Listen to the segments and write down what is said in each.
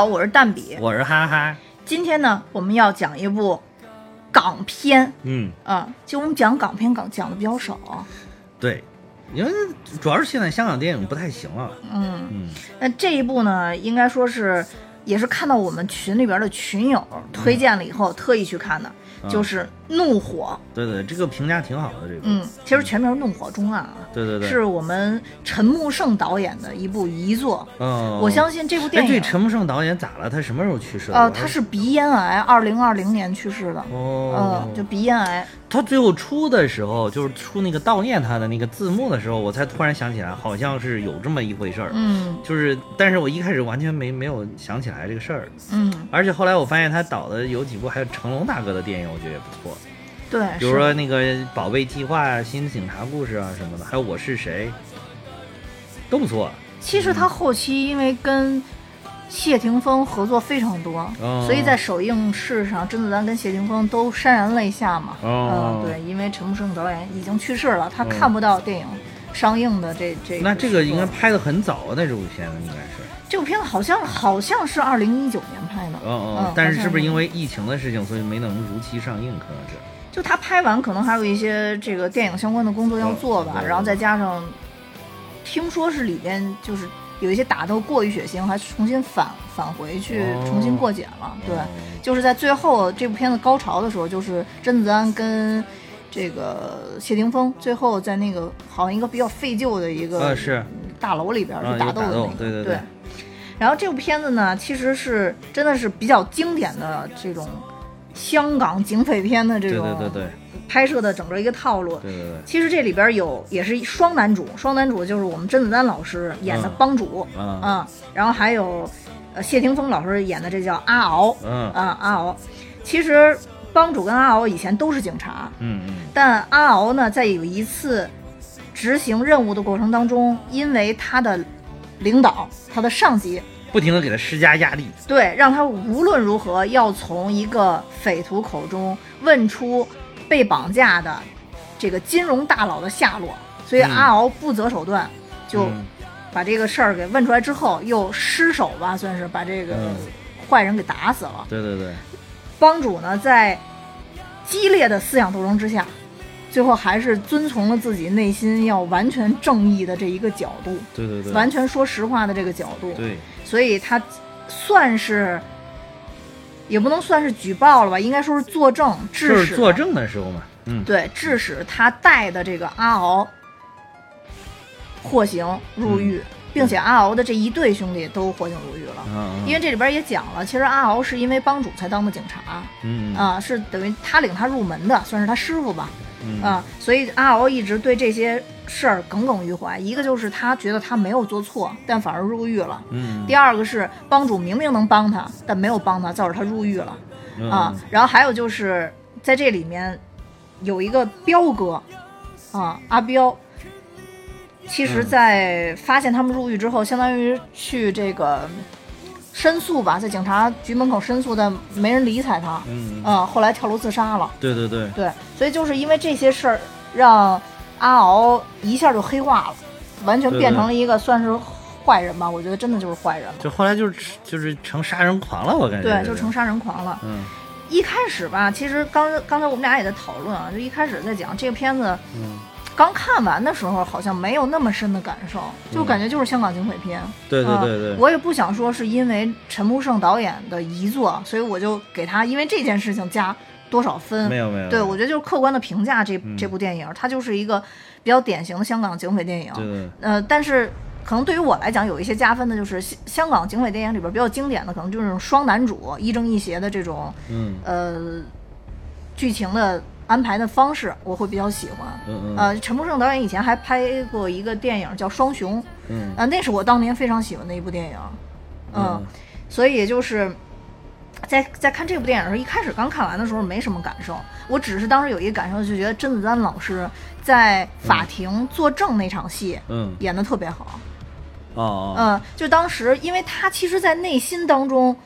好，我是蛋比。我是哈哈，今天呢，我们要讲一部港片。嗯，啊。其实我们讲港片港讲的比较少，对，因为主要是现在香港电影不太行了，嗯。嗯，那这一部呢，应该说是也是看到我们群里边的群友推荐了以后，特意去看的，啊就是《怒火》。对对，这个评价挺好的，这个，嗯，其实全名《怒火中案》啊，对对对，是我们陈木胜导演的一部遗作。嗯，我相信这部电哎，影，对，陈木胜导演咋了？他什么时候去世的？呃，他是鼻咽癌，二零二零年去世的。哦嗯，，就鼻咽癌。他最后出的时候，就是出那个悼念他的那个字幕的时候，我才突然想起来，好像是有这么一回事儿。嗯就是，但是我一开始完全没没有想起来这个事儿，嗯，而且后来我发现他导的有几部还有成龙大哥的电影，我觉得也不错，对，比如说那个《宝贝计划》啊、《新警察故事》啊什么的，还有《我是谁》，都不错。其实他后期因为跟谢霆锋合作非常多，哦所以在首映式上，甄子丹跟谢霆锋都潸然泪下嘛。哦嗯，对，因为陈木胜导演已经去世了，他嗯看不到电影上映的这这。那这个应该拍的很早啊，那这部片子应该是。这部片子好像好像是二零一九年拍的。嗯嗯嗯，但是是不是是因为疫情的事情，所以没能如期上映？可能是。就他拍完，可能还有一些这个电影相关的工作要做吧，嗯然后再加上，听说是里边就是有一些打斗过于血腥，还重新返返回去哦。重新过检了。对，哦就是在最后这部片子高潮的时候，就是甄子丹跟这个谢霆锋最后在那个好像一个比较废旧的一个大楼里边啊去打斗的那个，对对。对。然后这部片子呢，其实是真的是比较经典的这种香港警匪片的这种对对对。拍摄的整个一个套路。对对对。其实这里边有也是双男主，双男主就是我们甄子丹老师演的嗯帮主，啊嗯，然后还有呃谢霆锋老师演的这叫阿敖，嗯。啊阿敖。其实帮主跟阿敖以前都是警察，嗯嗯。但阿敖呢在有一次执行任务的过程当中，因为他的领导、他的上级不停的给他施加压力。对，让他无论如何要从一个匪徒口中问出被绑架的这个金融大佬的下落，所以嗯阿敖不择手段，就嗯把这个事儿给问出来之后，又失手吧，算是把这个嗯坏人给打死了。对对对，帮主呢，在激烈的思想斗争之下，最后还是遵从了自己内心要完全正义的这一个角度，对对对，完全说实话的这个角度。对，所以他算是，也不能算是举报了吧，应该说是作证，致使作证的时候嘛。嗯，对，致使他带的这个阿敖获刑入狱，并且阿敖的这一对兄弟都获刑入狱了。嗯，因为这里边也讲了，其实阿敖是因为帮主才当的警察嗯啊、是等于他领他入门的，算是他师傅吧嗯啊、所以阿敖一直对这些事儿耿耿于怀。一个就是他觉得他没有做错，但反而入狱了。嗯第二个是帮主明明能帮他，但没有帮他，造成他入狱了嗯啊。然后还有就是在这里面有一个彪哥啊，阿彪。其实，嗯在发现他们入狱之后，相当于去这个申诉吧，在警察局门口申诉，但没人理睬他。嗯，啊，后来跳楼自杀了。对对对，对，所以就是因为这些事儿，让阿敖一下就黑化了，完全变成了一个算是坏人吧。我觉得真的就是坏人了。就后来就是就是成杀人狂了，我感觉对，就成杀人狂了。嗯一开始吧，其实刚刚才我们俩也在讨论啊，就一开始在讲这个片子，嗯，刚看完的时候好像没有那么深的感受，就感觉就是香港警匪片。对对啊对对，我也不想说是因为陈木胜导演的遗作，所以我就给他因为这件事情加多少分。没有没有，对，我觉得就是客观的评价这、嗯这部电影，它就是一个比较典型的香港警匪电影。对对呃，但是可能对于我来讲，有一些加分的就是香香港警匪电影里边比较经典的，可能就是双男主亦正亦邪的这种嗯呃剧情的安排的方式，我会比较喜欢。嗯嗯。呃，陈木胜导演以前还拍过一个电影叫《双雄》，嗯。啊，那是我当年非常喜欢的一部电影。嗯，嗯所以就是在在看这部电影的时候，一开始刚看完的时候没什么感受，我只是当时有一个感受，就觉得甄子丹老师在法庭作证那场戏嗯。演的特别好。哦哦。嗯，就当时，因为他其实，在内心当中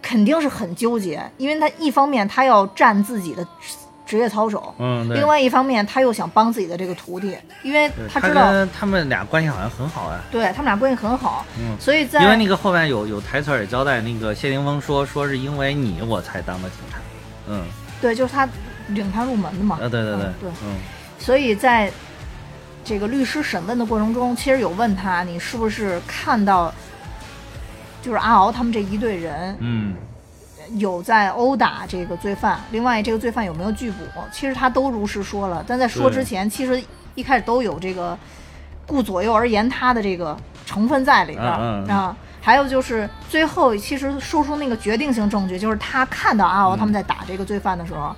肯定是很纠结，因为他一方面他要站自己的这职业操守，嗯，对。另外一方面他又想帮自己的这个徒弟，因为他知道跟他们俩关系好像很好啊。对他们俩关系很好，嗯所以在因为那个后面有有台词儿也交代，那个谢霆锋说说是因为你我才当的警察。嗯，对就是他领他入门的嘛，啊，对对对嗯，对，嗯所以在这个律师审问的过程中，其实有问他你是不是看到，就是阿敖他们这一队人嗯有在殴打这个罪犯，另外这个罪犯有没有拒捕，其实他都如实说了，但在说之前，其实一开始都有这个顾左右而言他的这个成分在里边儿啊。还有就是最后，其实说出那个决定性证据，就是他看到阿敖他们在打这个罪犯的时候，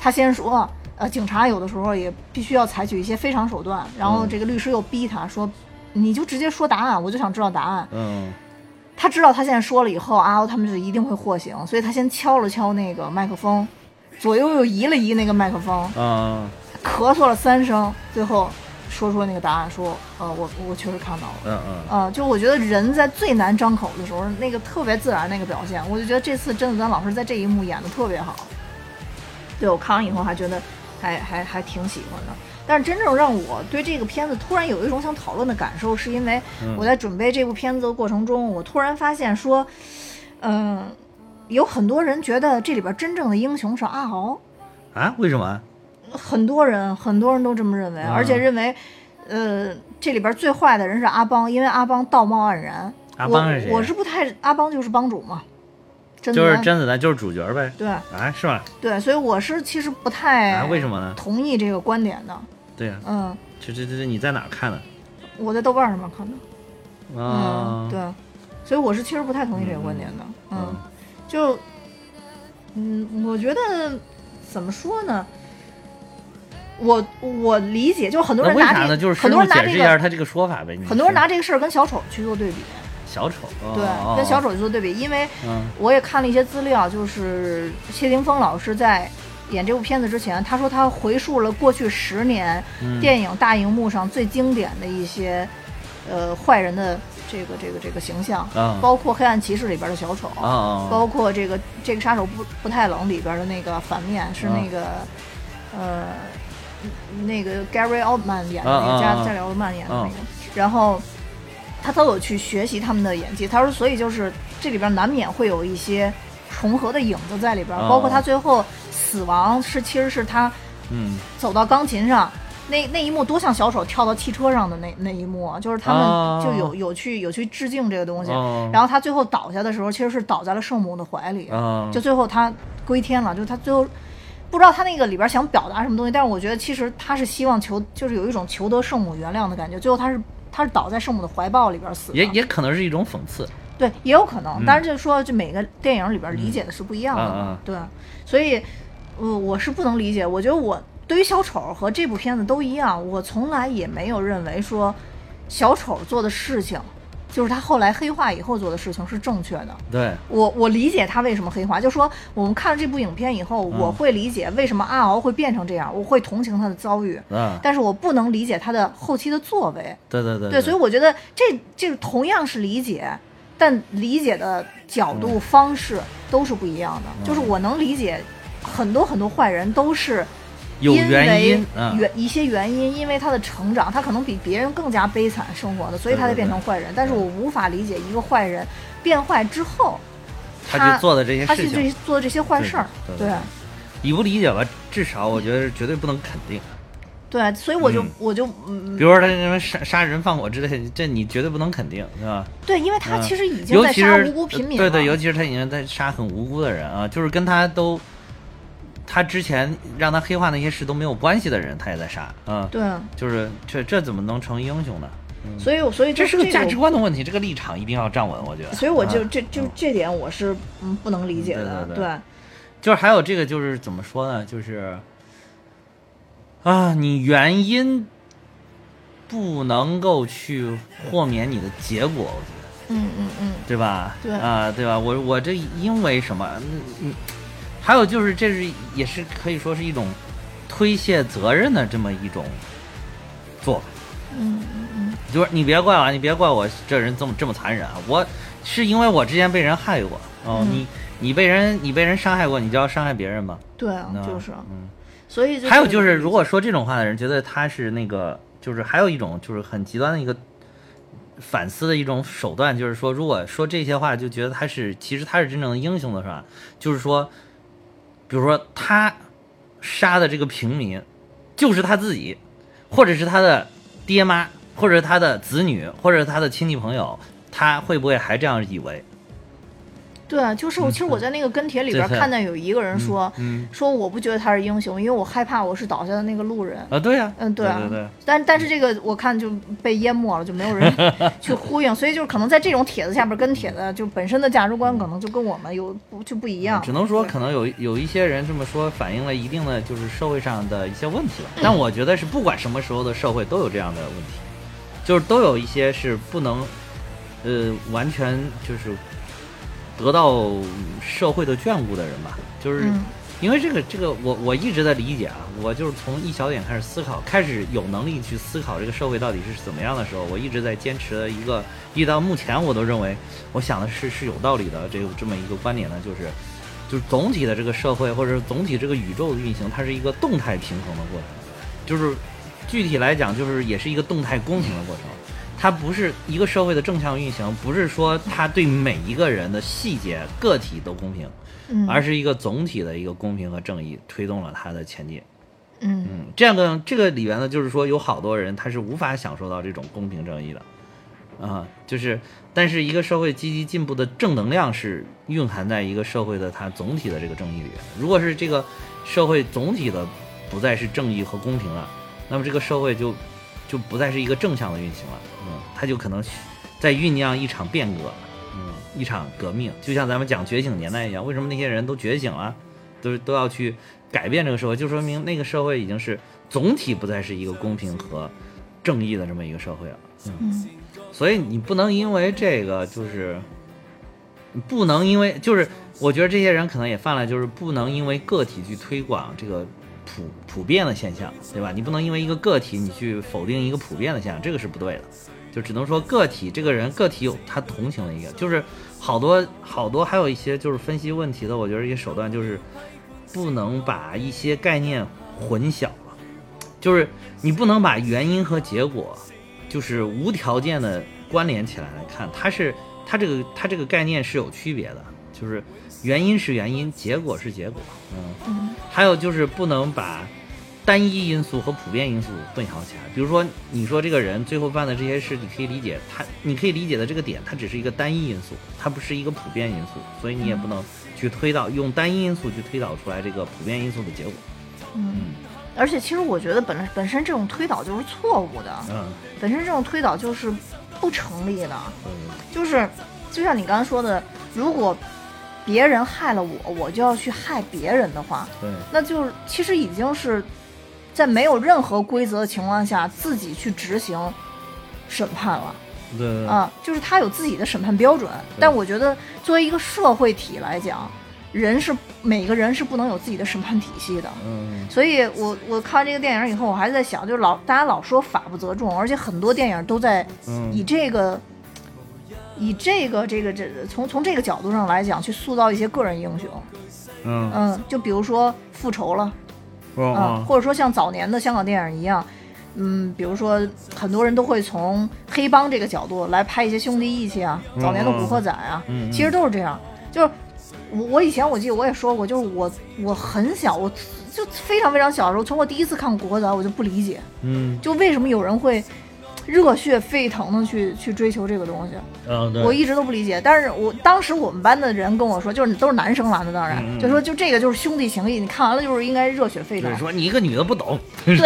他先说，呃，警察有的时候也必须要采取一些非常手段，然后嗯这个律师又逼他说，你就直接说答案，我就想知道答案。嗯他知道他现在说了以后，阿敖他们就一定会获刑，所以他先敲了敲那个麦克风，左右又移了移那个麦克风，嗯咳嗽了三声，最后说出了那个答案，说，呃，我我确实看到了。嗯嗯，呃，就我觉得人在最难张口的时候，那个特别自然那个表现，我就觉得这次甄子丹老师在这一幕演的特别好。对我看完以后还觉得还还还挺喜欢的。但是真正让我对这个片子突然有一种想讨论的感受，是因为嗯我在准备这部片子的过程中，我突然发现说，嗯、有很多人觉得这里边真正的英雄是阿豪，啊，为什么？很多人很多人都这么认为，嗯而且认为，呃，这里边最坏的人是阿邦，因为阿邦道貌岸然。阿邦是谁我我是不太，阿邦就是帮主嘛，就是丹甄子丹就是主角呗。对啊，是吧？对，所以我是其实不太啊，为什么呢？同意这个观点的。对呀，嗯，这这这这你在哪儿看的？我在豆瓣上面看的。啊嗯，，对，所以我是其实不太同意这个观点的。嗯嗯，就，嗯，我觉得怎么说呢？我我理解，就很多人拿这个？就是很多人拿这个解释一下他这个说法呗。你很多人拿这个事儿跟小丑去做对比，小丑，对，哦跟小，丑去做对比，因为嗯我也看了一些资料，就是谢霆锋老师在演这部片子之前，他说他回溯了过去十年嗯。电影大荧幕上最经典的一些呃坏人的这个这个这个形象，啊。包括《黑暗骑士》里边的小丑，包括这个这个杀手不不太冷里边的那个反面是啊。那个、呃那个 Gary Oldman 演的那个加加里奥特曼演的那啊。个，然后他都有去学习他们的演技。他说，所以就是这里边难免会有一些重合的影子在里边，啊包括他最后死亡是其实是他嗯走到钢琴上。那那一幕多像小丑跳到汽车上的那那一幕啊，就是他哦们就有有去有去致敬这个东西，哦然后他最后倒下的时候，其实是倒在了圣母的怀里，啊，就最后他归天了，就是他最后不知道他那个里边想表达什么东西，但是我觉得其实他是希望求，就是有一种求得圣母原谅的感觉。最后他是他是倒在圣母的怀抱里边死的，也也可能是一种讽刺。对，也有可能嗯。但是就是说，就每个电影里边理解的是不一样的嘛，对，所以，呃，我是不能理解。我觉得我对于小丑和这部片子都一样，我从来也没有认为说小丑做的事情，就是他后来黑化以后做的事情是正确的。对，我我理解他为什么黑化，就说我们看了这部影片以后，嗯我会理解为什么阿敖会变成这样，我会同情他的遭遇，嗯，但是我不能理解他的后期的作为。对对对对，所以我觉得这这同样是理解，但理解的角度、方式都是不一样的。就是我能理解很多很多坏人都是有因为原因，嗯，原一些原因，因为他的成长，他可能比别人更加悲惨生活的，所以他才变成坏人。但是我无法理解一个坏人变坏之后，他去做的这些他去事情这，做这些坏事儿，对你不理解吧？至少我觉得绝对不能肯定。对，所以我就、嗯我就嗯比，如说他什么杀杀人放火之类的，这你绝对不能肯定，是吧？对，因为他嗯其实已经在杀无辜平民了，对对，尤其是他已经在杀很无辜的人啊，就是跟他都，他之前让他黑化那些事都没有关系的人，他也在杀啊。对，就是这这怎么能成英雄呢？所以我所以这是个价值观。的问题，这个立场一定要站稳，我觉得。所以我就啊这就这点我是嗯不能理解的，对对对就是还有这个，就是怎么说呢？就是啊，你原因不能够去豁免你的结果，我觉得。嗯嗯嗯，对吧？对啊，对吧？我我这因为什么？嗯嗯，还有就是，这是也是可以说是一种推卸责任的这么一种做法。嗯嗯嗯，就是你别怪我，你别怪我这人这么这么残忍啊！我是因为我之前被人害过哦，嗯你你被人你被人伤害过，你就要伤害别人吗？对啊，那就是，嗯，所以就还有就是，如果说这种话的人觉得他是那个，就是还有一种就是很极端的一个反思的一种手段，就是说，如果说这些话就觉得他是其实他是真正的英雄的是吧？就是说，比如说他杀的这个平民就是他自己，或者是他的爹妈，或者是他的子女，或者是他的亲戚朋友，他会不会还这样以为？对啊，就是我其实我在那个跟帖里边看到有一个人说，嗯说我不觉得他是英雄，因为我害怕我是倒下的那个路人。啊，对呀、嗯，对啊，对对，但但是这个我看就被淹没了，就没有人 去呼应，所以就是可能在这种帖子下边跟帖的就本身的价值观可能就跟我们有不就不一样。只能说可能有有一些人这么说，反映了一定的就是社会上的一些问题吧。但我觉得是不管什么时候的社会都有这样的问题，就是都有一些是不能，呃，完全就是得到社会的眷顾的人吧。就是嗯因为这个这个我我一直在理解啊，我就是从一小点开始思考，开始有能力去思考这个社会到底是怎么样的时候，我一直在坚持的一个，一直到目前我都认为，我想的是是有道理的这个这么一个观点呢，就是就是总体的这个社会或者是总体这个宇宙的运行，它是一个动态平衡的过程，就是具体来讲，就是也是一个动态公平的过程。它不是一个社会的正向运行，不是说它对每一个人的细节个体都公平，嗯，而是一个总体的一个公平和正义推动了它的前进。嗯嗯，这样的这个里边呢，就是说有好多人他是无法享受到这种公平正义的，啊，就是但是一个社会积极进步的正能量是蕴含在一个社会的它总体的这个正义里。如果是这个社会总体的不再是正义和公平了，那么这个社会就就不再是一个正向的运行了，嗯，它就可能在酝酿一场变革，嗯，一场革命，就像咱们讲觉醒年代一样，为什么那些人都觉醒了，都都要去改变这个社会，就说明那个社会已经是总体不再是一个公平和正义的这么一个社会了，嗯，嗯。所以你不能因为这个就是，你不能因为就是，我觉得这些人可能也犯了，就是不能因为个体去推广这个普普遍的现象，对吧？你不能因为一个个体你去否定一个普遍的现象，这个是不对的。就只能说个体这个人个体有他同情的一个，就是好多好多还有一些就是分析问题的，我觉得一些手段就是不能把一些概念混淆了，就是你不能把原因和结果就是无条件的关联起来来看，它是它这个它这个概念是有区别的，就是原因是原因，结果是结果，嗯，嗯。还有就是不能把单一因素和普遍因素混淆起来。比如说，你说这个人最后犯的这些事，你可以理解他，你可以理解的这个点，它只是一个单一因素，它不是一个普遍因素，所以你也不能去推导用单一因素去推导出来这个普遍因素的结果。嗯，而且其实我觉得本本身这种推导就是错误的，嗯，本身这种推导就是不成立的。嗯就是就像你刚刚说的，如果别人害了我，我就要去害别人的话，对，那就是其实已经是在没有任何规则的情况下自己去执行审判了啊，就是他有自己的审判标准。但我觉得作为一个社会体来讲，人是每个人是不能有自己的审判体系的。嗯所以我我看完这个电影以后，我还在想，就是老大家老说法不责众，而且很多电影都在嗯，以这个。以这个这个这从从这个角度上来讲，去塑造一些个人英雄，嗯嗯，就比如说复仇了，嗯嗯，或者说像早年的香港电影一样，嗯，比如说很多人都会从黑帮这个角度来拍一些兄弟义气啊，早年的《古惑仔》啊，其实都是这样。就是我我以前我记得我也说过，就是我我很小，我就非常非常小的时候，从我第一次看《古惑仔》，我就不理解，嗯。就为什么有人会热血沸腾的去去追求这个东西。嗯，对，我一直都不理解，但是我当时我们班的人跟我说，就是都是男生玩的，当然、就说就这个就是兄弟情谊，你看完了就是应该热血沸腾就是。说你一个女的不懂，对，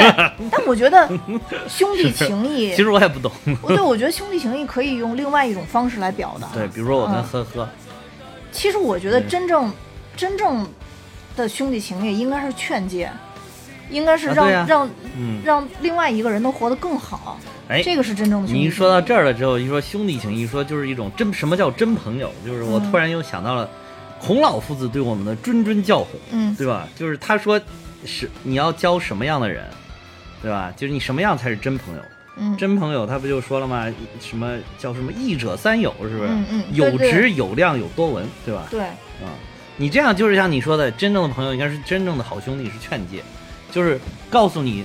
但我觉得 兄弟情谊其，实我也不懂。我对我觉得兄弟情谊可以用另外一种方式来表达。对，比如说我跟嗯呵呵，其实我觉得真正真正的兄弟情谊应该是劝诫，应该是让、让嗯，让另外一个人能活得更好，哎，这个是真正的兄弟。你一说到这儿了之后，一说兄弟情，一说就是一种真什么叫真朋友，就是我嗯突然又想到了孔老夫子对我们的谆谆教诲，嗯对吧？就是他说是你要交什么样的人，对吧？就是你什么样才是真朋友？嗯真朋友他不就说了吗？什么叫什么义者三友，是不是？嗯嗯对有直有量有多闻，对吧？对，啊、你这样就是像你说的，真正的朋友应该是真正的好兄弟，是劝诫。就是告诉你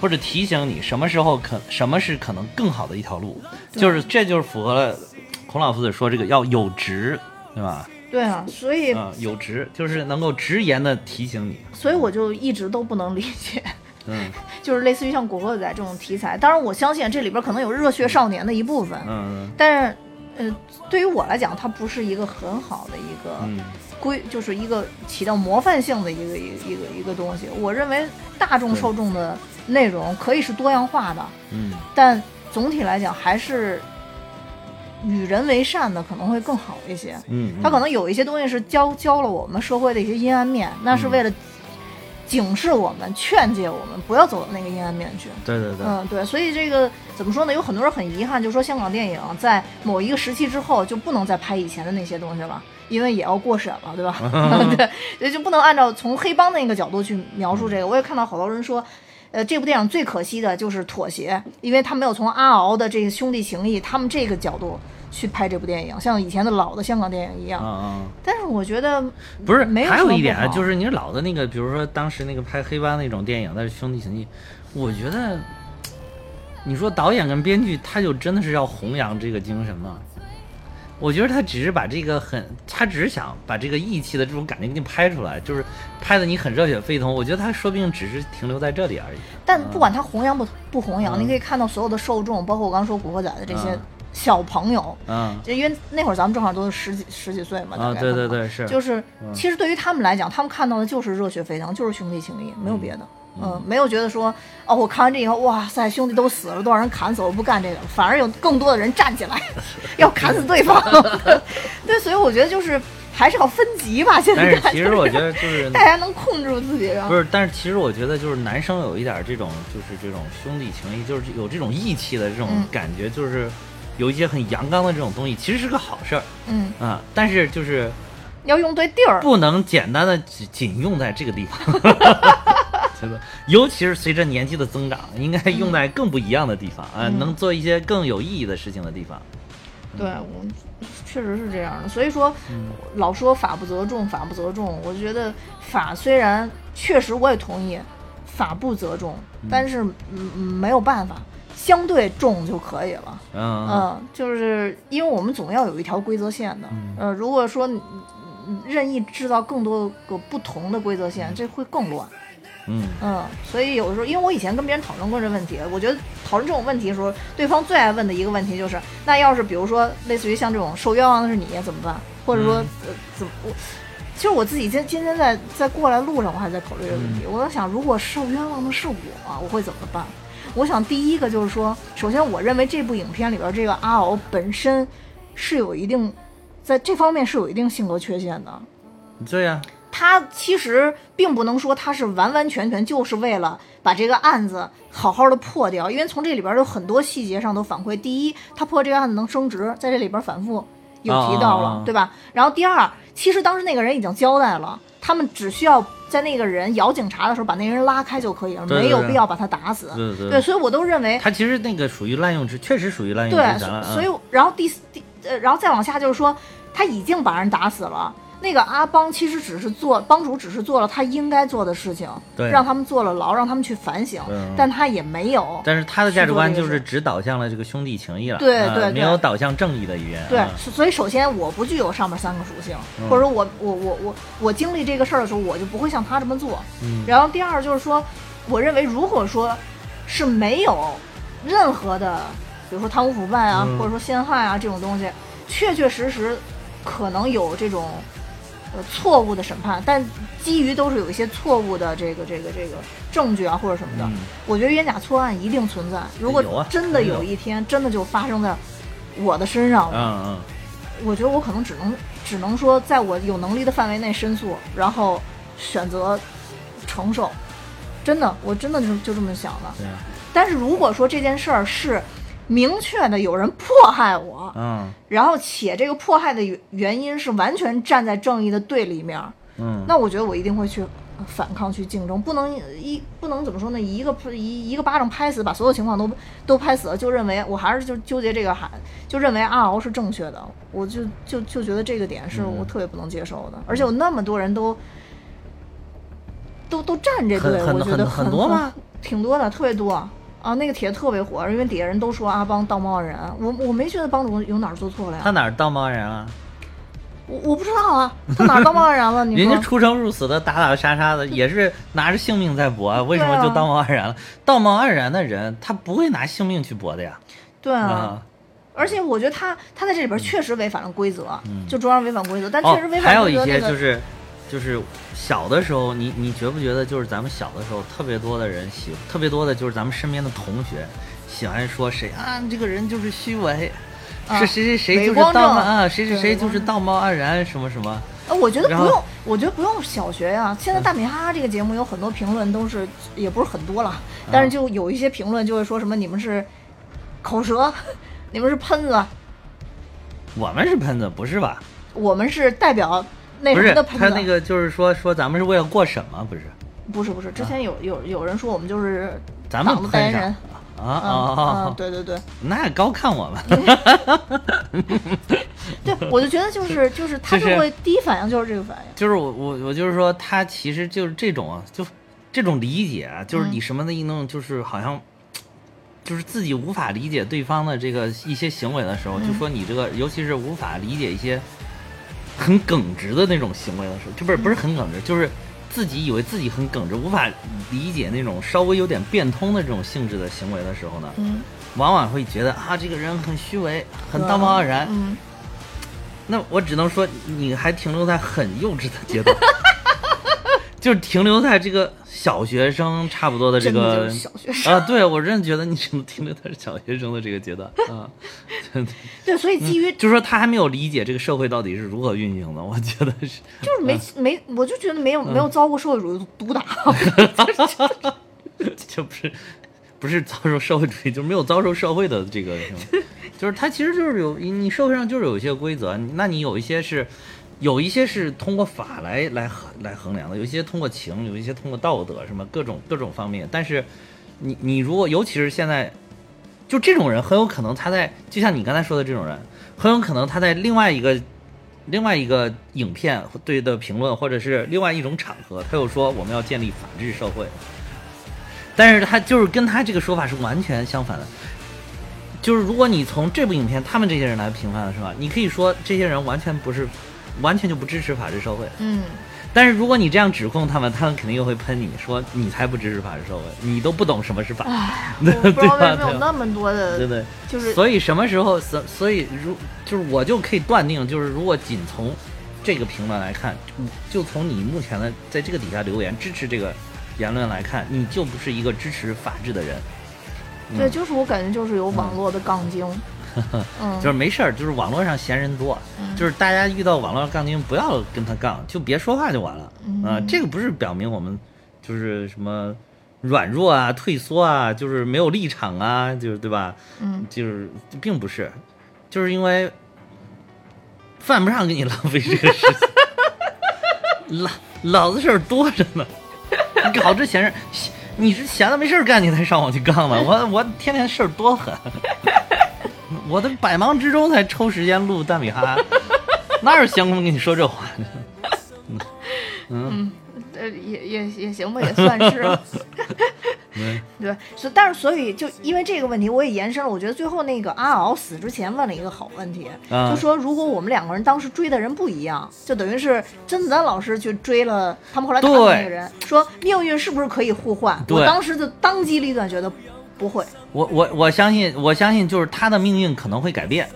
或者提醒你什么时候可什么是可能更好的一条路，就是这就是符合了孔老夫子说这个要有直，对吧？对啊，所以啊、有直就是能够直言的提醒你，所以我就一直都不能理解，嗯。就是类似于像《古惑仔》这种题材。当然，我相信这里边可能有热血少年的一部分，嗯。但是，呃，对于我来讲，它不是一个很好的一个嗯规，就是一个起到模范性的一个一个一个一个东西。我认为大众受众的内容可以是多样化的，嗯但总体来讲还是与人为善的可能会更好一些。嗯，它可能有一些东西是教教了我们社会的一些阴暗面，那是为了警示我们、劝诫我们不要走到那个阴暗面去。对对对，嗯，对，所以这个怎么说呢？有很多人很遗憾，就说香港电影在某一个时期之后就不能再拍以前的那些东西了，因为也要过审了，对吧？对，所以就不能按照从黑帮那个角度去描述这个。我也看到好多人说。呃，这部电影最可惜的就是妥协，因为他没有从阿敖的这个兄弟情谊，他们这个角度去拍这部电影，像以前的老的香港电影一样。嗯嗯。但是我觉得不是，没有还有一点啊，就是你老的那个，比如说当时那个拍黑帮那种电影，但是兄弟情谊，我觉得，你说导演跟编剧他就真的是要弘扬这个精神吗？我觉得他只是把这个很，他只是想把这个义气的这种感觉给你拍出来，就是拍的你很热血沸腾。我觉得他说不定只是停留在这里而已。但不管他弘扬不不弘扬，嗯你可以看到所有的受众，包括我刚刚说《古惑仔》的这些嗯小朋友，嗯。就因为那会儿咱们正好都是十几十几岁嘛，大啊，概对对对，是，就是嗯。其实对于他们来讲，他们看到的就是热血沸腾，就是兄弟情谊，没有别的。嗯，没有觉得说哦，我看完这以后，哇塞，兄弟都死了，多少人砍死了，我不干这个，反而有更多的人站起来 要砍死对方。对，所以我觉得就是还是要分级吧。现在但是其实我觉得就是 大家能控制住自己，然后。不是，但是其实我觉得就是男生有一点这种就是这种兄弟情谊，就是有这种义气的这种嗯。感觉，就是有一些很阳刚的这种东西，其实是个好事儿嗯，啊。但是就是要用对地儿。不能简单的仅仅用在这个地方，真的，尤其是随着年纪的增长，应该用在更不一样的地方啊，嗯能做一些更有意义的事情的地方。对我确实是这样的，所以说、老说法不责众，法不责众。我觉得法虽然确实我也同意，法不责众，但是嗯嗯没有办法，相对重就可以了。嗯嗯，就是因为我们总要有一条规则线的。呃，如果说你你任意制造更多个不同的规则线，这会更乱。嗯嗯，所以有的时候，因为我以前跟别人讨论过这问题，我觉得讨论这种问题的时候，对方最爱问的一个问题就是，那要是比如说类似于像这种受冤枉的是你怎么办？或者说、呃怎么我？其实我自己今今天在在过来路上，我还在考虑这个问题。我在想，如果受冤枉的是我，我会怎么办？我想第一个就是说，首先我认为这部影片里边这个阿敖本身是有一定在这方面是有一定性格缺陷的。对呀、他其实并不能说他是完完全全就是为了把这个案子好好的破掉，因为从这里边有很多细节上都反馈。第一，他破这个案子能升职，在这里边反复有提到了，啊对吧？然后第二，其实当时那个人已经交代了，他们只需要在那个人咬警察的时候把那个人拉开就可以了，对对对没有必要把他打死。对对对，所以我都认为他其实那个属于滥用职，确实属于滥用对职权了。，所以嗯然后第四第呃，然后再往下就是说，他已经把人打死了。那个阿邦其实只是做帮主，只是做了他应该做的事情，对让他们坐了牢，让他们去反省，但他也没有。但是他的价值观就是只导向了这个兄弟情谊了，对对没有导向正义的一边。对啊，所以首先我不具有上面三个属性，嗯或者说我我我我我经历这个事儿的时候，我就不会像他这么做。嗯然后第二就是说，我认为如果说是没有任何的，比如说贪污腐败啊，嗯或者说陷害啊这种东西，确确实实可能有这种呃错误的审判，但基于都是有一些错误的这个这个这个证据啊或者什么的，嗯我觉得冤假错案一定存在。如果真的有有一天真的就发生在我的身上了，嗯嗯，我觉得我可能只能只能说，在我有能力的范围内申诉，然后选择承受。真的，我真的就就这么想的。对，但是如果说这件事儿是明确的有人迫害我，嗯。然后且这个迫害的原原因是完全站在正义的对立面，嗯，那我觉得我一定会去反抗、去竞争，不能一不能怎么说呢？一个一一个巴掌拍死，把所有情况都都拍死了，就认为我还是就纠结这个还就认为阿敖是正确的，我就就就觉得这个点是我特别不能接受的，而且有那么多人都都都站这队，我觉得很很多吗？挺多的，特别多啊！那个帖子特别火，因为底下人都说阿邦道貌岸然，我我没觉得帮主有哪儿做错了呀。他哪儿道貌岸然了？我我不知道啊，他哪儿道貌岸然了？你人家出生入死的打打杀杀的，也是拿着性命在搏啊，为什么就道貌岸然了？道貌岸然的人，他不会拿性命去搏的呀。对啊。啊而且我觉得他他在这里边确实违反了规则，嗯就中央违反规则，但哦确实违，还有一反规则那个。些就是，就是小的时候，你你觉不觉得，就是咱们小的时候，特别多的人喜，特别多的就是咱们身边的同学喜欢说谁啊，这个人就是虚伪，啊是谁谁谁就是道貌啊，谁谁对伪光正谁就是道貌岸然，什么什么。呃，我觉得不用，我觉得不用小学呀、现在大米哈哈这个节目有很多评论都是，也不是很多了，但是就有一些评论就会说什么你们是口舌，你们是喷子，我们是喷子，不是吧？我们是代表那不是什么的喷子。他那个就是说说咱们是为了过审吗？不是，不是不是，之前有有有人说我们就是咱们党的代言喷人。啊啊啊嗯，！对对对那高看我们。对，我就觉得就是 就是他就就是会第一反应就是这个反应。就是我我我就是说，他其实就是这种啊，就这种理解啊，就是你什么的一弄，就是好像，就是自己无法理解对方的这个一些行为的时候，就说你这个，尤其是无法理解一些很耿直的那种行为的时候，就不是不是很耿直，就是自己以为自己很耿直，无法理解那种稍微有点变通的这种性质的行为的时候呢，嗯，往往会觉得啊，这个人很虚伪，很道貌岸然。嗯，那我只能说，你还停留在很幼稚的阶段，就是停留在这个小学生差不多的这个小学生。啊，对我真的觉得你只能停留在小学生的这个阶段啊，对，对，所以基于就是说他还没有理解这个社会到底是如何运行的，我觉得是，就是没没，我就觉得没有没有遭过社会主义毒打。就不是不是遭受社会主义，就是没有遭受社会的这个什么，就是他其实就是有你社会上就是有一些规则，那你有一些是。有一些是通过法来来衡来衡量的，有一些通过情，有一些通过道德，什么各种各种方面。但是你你如果尤其是现在，就这种人很有可能他在就像你刚才说的这种人，很有可能他在另外一个另外一个影片对的评论，或者是另外一种场合，他又说我们要建立法治社会。但是他就是跟他这个说法是完全相反的。就是如果你从这部影片他们这些人来评判的是吧，你可以说这些人完全不是，完全就不支持法治社会。嗯，但是如果你这样指控他们，他们肯定又会喷你说你才不支持法治社会，你都不懂什么是法。哎，对我不知道为什么有那么多的，对对，就是所以什么时候，所所以如就是我就可以断定，就是如果仅从这个评论来看，就从你目前的在这个底下留言支持这个言论来看，你就不是一个支持法治的人。对，就是我感觉就是有网络的杠精，嗯，就是没事儿，就是网络上闲人多，就是大家遇到网络杠精不要跟他杠，就别说话就完了。啊、这个不是表明我们就是什么软弱啊、退缩啊，就是没有立场啊，就是对吧？嗯，就是并不是，就是因为犯不上给你浪费这个时间，老老子事儿多着呢，你搞这闲事。你是闲的没事儿干，你才上网去杠呢。我我天天事儿多狠，我的百忙之中才抽时间录蛋米哈，哪有闲工夫跟你说这话呢？嗯呃，也也也行吧，也算是。嗯 对，所但是所以就因为这个问题，我也延伸了。我觉得最后那个阿敖死之前问了一个好问题，啊就说如果我们两个人当时追的人不一样，就等于是甄子丹老师去追了他们后来打的那个人，说命运是不是可以互换？我当时就当机立断觉得不会。我我我相信，我相信就是他的命运可能会改变，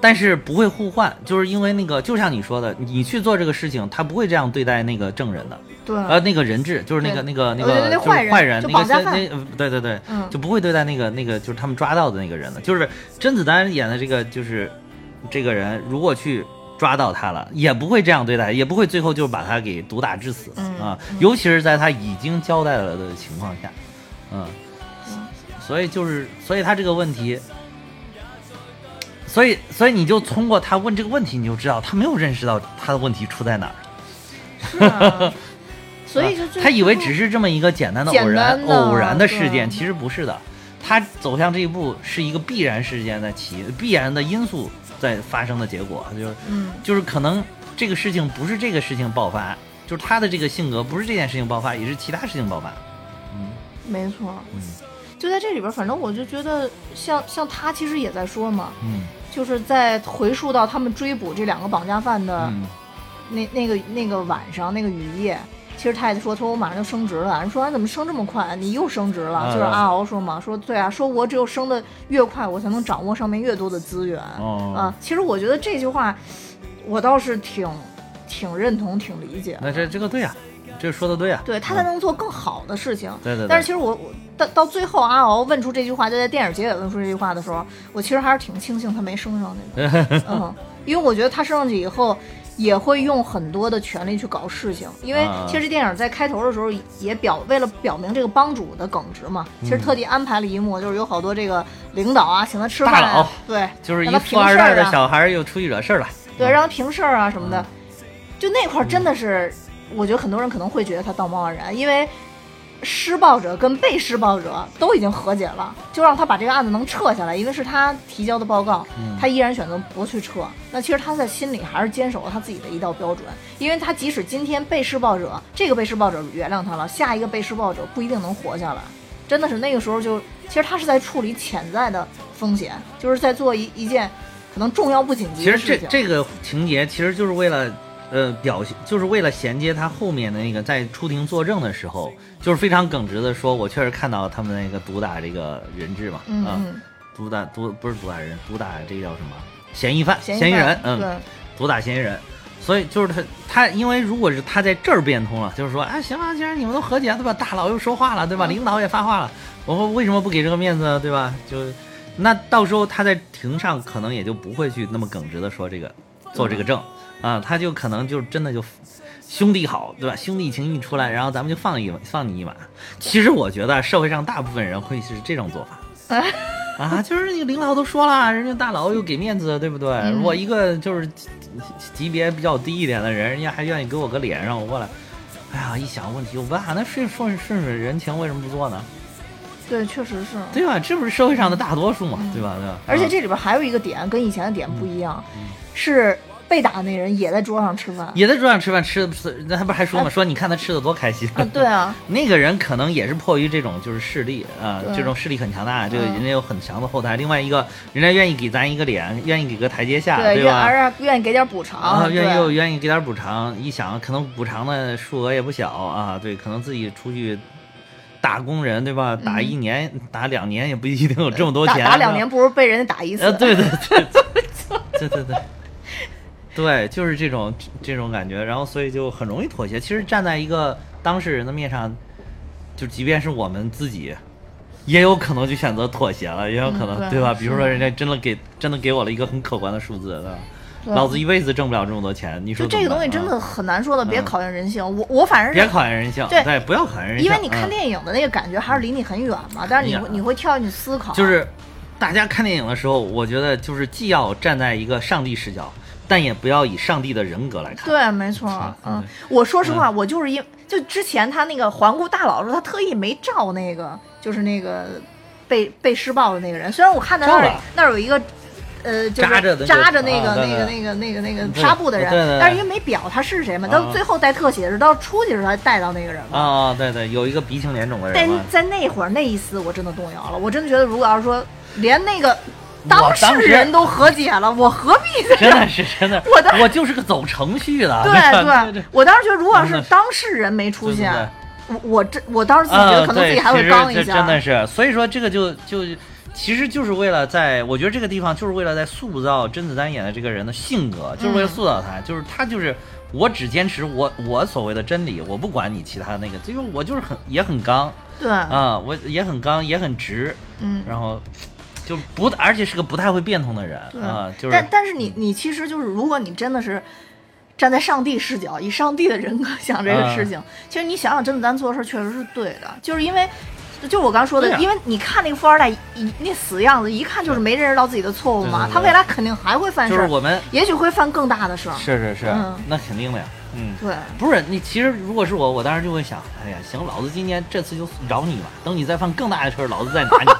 但是不会互换，就是因为那个，就像你说的，你去做这个事情，他不会这样对待那个证人的，对，呃，那个人质就是那个那个那个就是坏人坏人，那那呃对对对，嗯就不会对待那个那个就是他们抓到的那个人了，就是甄子丹演的这个就是这个人，如果去抓到他了，也不会这样对待，也不会最后就把他给毒打致死、嗯啊，尤其是在他已经交代了的情况下，嗯，所以就是所以他这个问题。所以，所以你就通过他问这个问题，你就知道他没有认识到他的问题出在哪儿。是啊，所以 就最他以为只是这么一个简单的偶然的偶然的事件，其实不是的。他走向这一步是一个必然事件的起必然的因素在发生的结果，就是嗯就是可能这个事情不是这个事情爆发，就是他的这个性格不是这件事情爆发，也是其他事情爆发。嗯没错，嗯就在这里边，反正我就觉得像像他其实也在说嘛，嗯就是在回溯到他们追捕这两个绑架犯的嗯那那个那个晚上那个雨夜。其实他也说，说我马上就升职了。人说，你怎么升这么快？你又升职了？啊就是阿敖说嘛，说对啊，说我只有升的越快，我才能掌握上面越多的资源。哦啊，其实我觉得这句话，我倒是挺挺认同、挺理解的。那这这个对呀、这说的对啊、对他才能做更好的事情。对对对但是其实我我到到最后，阿敖问出这句话，就在电影结尾问出这句话的时候，我其实还是挺庆幸他没升上去的。嗯，因为我觉得他升上去以后。也会用很多的权力去搞事情，因为啊其实电影在开头的时候也表为了表明这个帮主的耿直嘛，其实特地安排了一幕，就是有好多这个领导啊请他吃饭对，就是一让他富二代的平事儿啊小孩儿又出去惹事儿了。对，让他平事儿啊什么的，嗯就那块儿真的是，我觉得很多人可能会觉得他道貌岸然，因为施暴者跟被施暴者都已经和解了，就让他把这个案子能撤下来，因为是他提交的报告，嗯他依然选择不去撤。那其实他在心里还是坚守了他自己的一道标准，因为他即使今天被施暴者这个被施暴者原谅他了，下一个被施暴者不一定能活下来。真的是那个时候就，其实他是在处理潜在的风险，就是在做一一件可能重要不紧急的事情。其实这这个情节其实就是为了。呃，表现就是为了衔接他后面的那个在出庭作证的时候，就是非常耿直的说，我确实看到他们那个毒打这个人质嘛，啊，毒打毒不是毒打人，毒打这个叫什么？嫌疑犯，嫌疑人，嗯，毒打嫌疑人。所以就是他，他因为如果是他在这儿变通了，就是说，哎，行啊，既然你们都和解了，对吧？大佬又说话了，对吧？嗯领导也发话了，我说为什么不给这个面子，对吧？就那到时候他在庭上可能也就不会去那么耿直的说这个做这个证啊，他就可能就真的就兄弟好，对吧？兄弟情一出来，然后咱们就放一放你一马。其实我觉得社会上大部分人会是这种做法。啊，就是你领导都说了，人家大佬又给面子，对不对？嗯我一个就是级级别比较低一点的人，人家还愿意给我个脸让我过来。哎呀，一想问题，我爸那顺顺顺顺人情，为什么不做呢？对，确实是。对吧？这不是社会上的大多数嘛，对吧？对吧？而且啊这里边还有一个点跟以前的点不一样，是被打的那人也在桌上吃饭。也在桌上吃饭，吃的不是，那他不是还说嘛，说你看他吃的多开心。啊，对啊，那个人可能也是迫于这种就是势力啊、这种势力很强大，这个嗯人家有很强的后台。另外一个，人家愿意给咱一个脸，愿意给个台阶下，对，对吧？愿而愿意给点补偿，啊，愿意又愿意给点补偿，一想可能补偿的数额也不小啊，对，可能自己出去打工人，对吧？打一年、打两年也不一定有这么多钱，嗯打打两年不如被人家打一次。呃，对对对对对对 对，就是这种这种感觉，然后所以就很容易妥协。其实站在一个当事人的面上，就即便是我们自己，也有可能就选择妥协了，也有可能、嗯对对吧？比如说人家真的给真的给我了一个很可观的数字，对吧？老子一辈子挣不了这么多钱，你说就这个东西真的很难说的，别嗯考验人性。我我反正别。考验人性，对不要考验人性，因为你看嗯电影的那个感觉还是离你很远嘛，但是你会你会跳进去思考，就是大家看电影的时候，我觉得就是既要站在一个上帝视角，但也不要以上帝的人格来看。对，没错是，嗯，我说实话，我就是因就之前他那个环顾大佬的时候，他特意没照那个，就是那个被被施暴的那个人。虽然我看到那儿那儿有一个。呃，就是扎着的扎着那个、啊那个、那个、那个、那个纱布的人，但是因为没表他是谁嘛，到啊最后带特写是到出去的时候才带到那个人嘛。啊、对对，有一个鼻青脸肿的人但嘛。在那会儿那一丝，我真的动摇了。我真的觉得，如果要是说连那个我当事人都和解了，我何必在真的是真的，我当我就是个走程序的，对对对，我当时觉得，如果要是当事人没出现，我我这我当时自己觉啊，得可能自己还会刚一下，真的是，所以说这个就就其实就是为了在，我觉得这个地方就是为了在塑造甄子丹演的这个人的性格，就是为了嗯塑造他，就是他就是我只坚持我我所谓的真理，我不管你其他那个，因为我就是很也很刚对，啊，我也很刚也很直，嗯。然后就不而且是个不太会变通的人对啊，就是但但是你你其实就是，如果你真的是站在上帝视角，以上帝的人格想这个啊事情，其实你想想甄子丹做的事儿确实是对的，就是因为。就我刚刚说的，啊因为你看那个富二代一那死样子，一看就是没认识到自己的错误嘛。对对对他未来肯定还会犯事儿，就是我们也许会犯更大的事儿。是是是嗯，那肯定的呀，嗯。对，不是你，其实如果是我，我当时就会想，哎呀，行，老子今年这次就饶你吧，等你再犯更大的事儿，老子再拿你。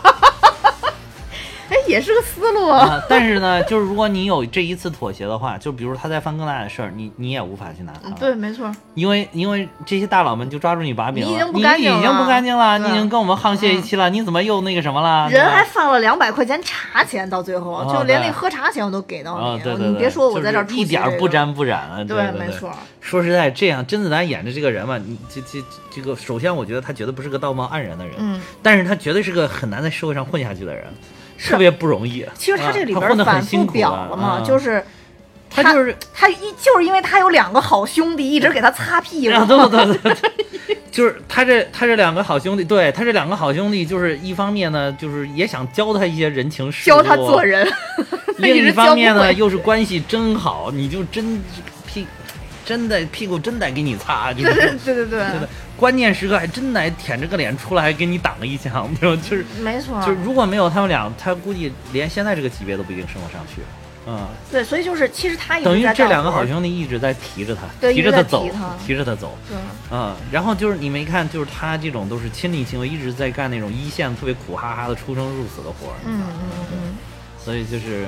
哎，也也是个思路啊。但是呢，就是如果你有这一次妥协的话，就比如他再犯更大的事儿，你你也无法去拿他。对，没错。因为因为这些大佬们就抓住你把柄了，你已经不干净了，你已经不干净了，你已经跟我们沆瀣一气了，你怎么又那个什么了？人还放了两百块钱茶钱，到最后就连那喝茶钱我都给到你。对你别说我在这儿一点不沾不染了。对，没错。说实在，这样甄子丹演的这个人嘛，你这这这个，首先我觉得他绝对不是个道貌岸然的人，嗯，但是他绝对是个很难在社会上混下去的人，特别不容易。其实他这里边反复表了嘛，就是他就是他一就是因为他有两个好兄弟一直给他擦屁股，对对对，就是他这他这两个好兄弟，对他这两个好兄弟，就是一方面呢，就是也想教他一些人情世故，教他做人；另一方面呢，又是关系真好，你就真屁。真的屁股真得给你擦，就是对对对对对，关键时刻还真得舔着个脸出来给你挡一枪，对吧？就是没错，就是如果没有他们俩，他估计连现在这个级别都不一定升得上去。嗯，对，所以就是其实他等于这两个好兄弟一直在提着他，提着他走，提着他走。对，嗯，然后就是你没看，就是他这种都是亲力亲为，一直在干那种一线特别苦哈哈的出生入死的活儿。嗯嗯嗯，所以就是。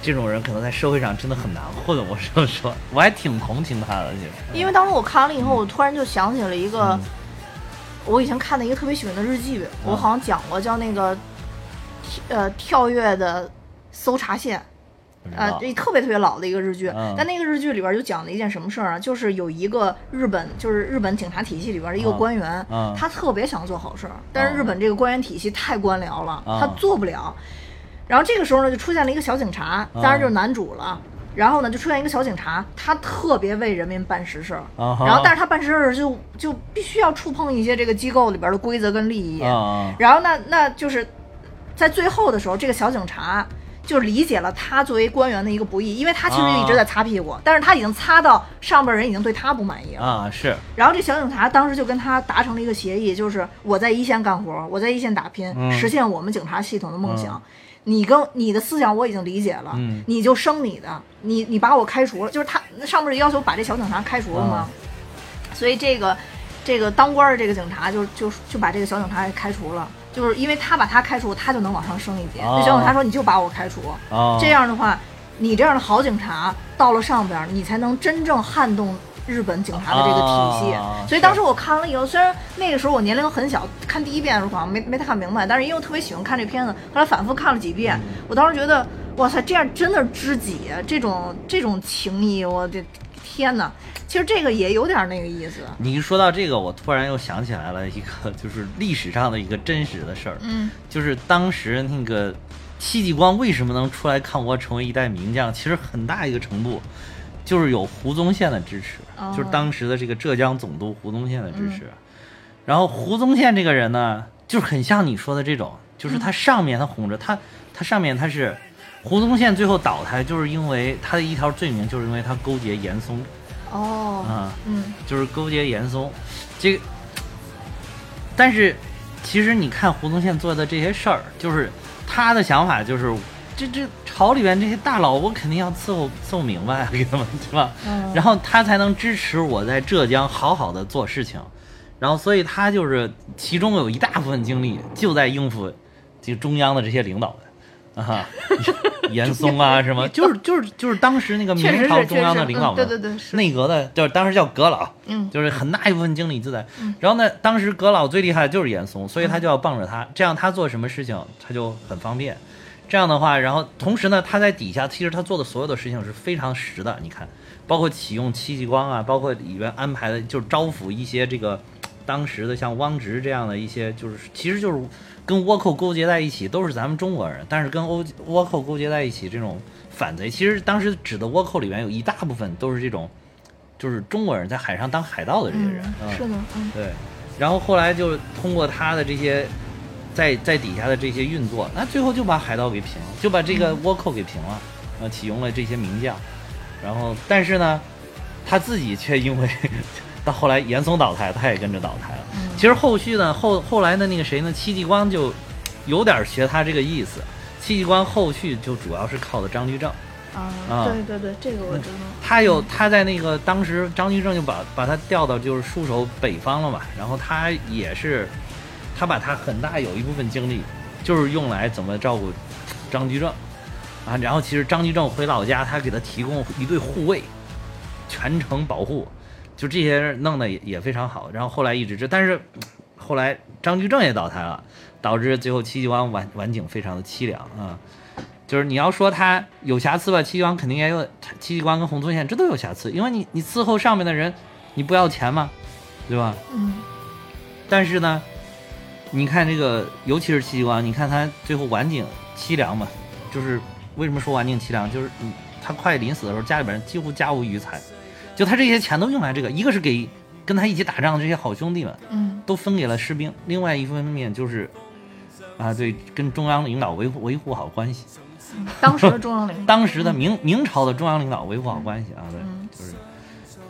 这种人可能在社会上真的很难混，我这么说，我还挺同情他的。因为当时我看完了以后，我突然就想起了一个我以前看的一个特别喜欢的日剧，我好像讲过，叫那个呃跳跃的搜查线，呃，这特别特别老的一个日剧。但那个日剧里边就讲了一件什么事儿啊？就是有一个日本，就是日本警察体系里边的一个官员，他特别想做好事儿，但是日本这个官员体系太官僚了，他做不了。然后这个时候呢，就出现了一个小警察，当然就是男主了。然后呢，就出现一个小警察，他特别为人民办实事。然后，但是他办实事就就必须要触碰一些这个机构里边的规则跟利益。然后，呢那就是在最后的时候，这个小警察就理解了他作为官员的一个不易，因为他其实一直在擦屁股，但是他已经擦到上边人已经对他不满意了。啊，是。然后这小警察当时就跟他达成了一个协议，就是我在一线干活，我在一线打拼，实现我们警察系统的梦想。你跟你的思想我已经理解了，你就升你的，你你把我开除了，就是他那上面要求把这小警察开除了吗？所以这个这个当官的这个警察就就就把这个小警察给开除了，就是因为他把他开除，他就能往上升一级。那小警察说你就把我开除，这样的话，你这样的好警察到了上边，你才能真正撼动。日本警察的这个体系，所以当时我看完了以后，虽然那个时候我年龄很小，看第一遍的时候好像没没太看明白，但是因为我特别喜欢看这片子，后来反复看了几遍，我当时觉得，哇塞，这样真的是知己，这种这种情谊，我的天哪！其实这个也有点那个意思。你一说到这个，我突然又想起来了一个，就是历史上的一个真实的事儿，嗯，就是当时那个戚继光为什么能出来抗倭，成为一代名将，其实很大一个程度。就是有胡宗宪的支持，就是当时的这个浙江总督胡宗宪的支持。然后胡宗宪这个人呢，就是很像你说的这种，就是他上面他哄着他，他上面他是胡宗宪最后倒台，就是因为他的一条罪名，就是因为他勾结严嵩。哦，啊，嗯，就是勾结严嵩。这个，但是其实你看胡宗宪做的这些事儿，就是他的想法就是。这这朝里边这些大佬，我肯定要伺候伺候明白，给他们对吧？嗯。然后他才能支持我在浙江好好的做事情，然后所以他就是其中有一大部分精力就在应付这中央的这些领导们啊，严嵩啊什么，就是就是就是当时那个明朝中央的领导们，对对对，内阁的，就是当时叫阁老，嗯，就是很大一部分精力就在。然后呢，当时阁老最厉害的就是严嵩，所以他就要傍着他，这样他做什么事情他就很方便。这样的话，然后同时呢，他在底下，其实他做的所有的事情是非常实的。你看，包括启用戚继光啊，包括里边安排的，就是招抚一些这个当时的像汪直这样的一些，就是其实就是跟倭寇勾结在一起，都是咱们中国人，但是跟欧倭寇勾结在一起这种反贼，其实当时指的倭寇里面有一大部分都是这种，就是中国人在海上当海盗的这些人。是的，嗯，对。然后后来就通过他的这些。在在底下的这些运作，那最后就把海盗给平了，就把这个倭寇给平了，呃，启用了这些名将，然后但是呢，他自己却因为 到后来严嵩倒台，他也跟着倒台了。其实后续呢，后后来的那个谁呢，戚继光就有点学他这个意思。戚继光后续就主要是靠的张居正。啊，对对对，这个我知道。他有他在那个当时张居正就把把他调到就是戍守北方了嘛，然后他也是。他把他很大有一部分精力就是用来怎么照顾张居正啊。然后其实张居正回老家，他给他提供一对护卫，全程保护，就这些弄的也也非常好。然后后来一直这，但是后来张居正也倒台了，导致最后戚继光晚晚景非常的凄凉啊。就是你要说他有瑕疵吧，戚继光肯定也有，戚继光跟洪宗宪这都有瑕疵，因为你你伺候上面的人，你不要钱嘛？对吧？嗯但是呢，你看这个，尤其是戚继光，你看他最后晚景凄凉嘛，就是为什么说晚景凄凉，就是嗯，他快临死的时候，家里边人几乎家无余财，就他这些钱都用来这个，一个是给跟他一起打仗的这些好兄弟们，嗯。都分给了士兵，另外一方面就是啊，对，跟中央领导维护维护好关系，当时的中央领导，当时的明明朝的中央领导维护好关系啊，对，嗯。就是，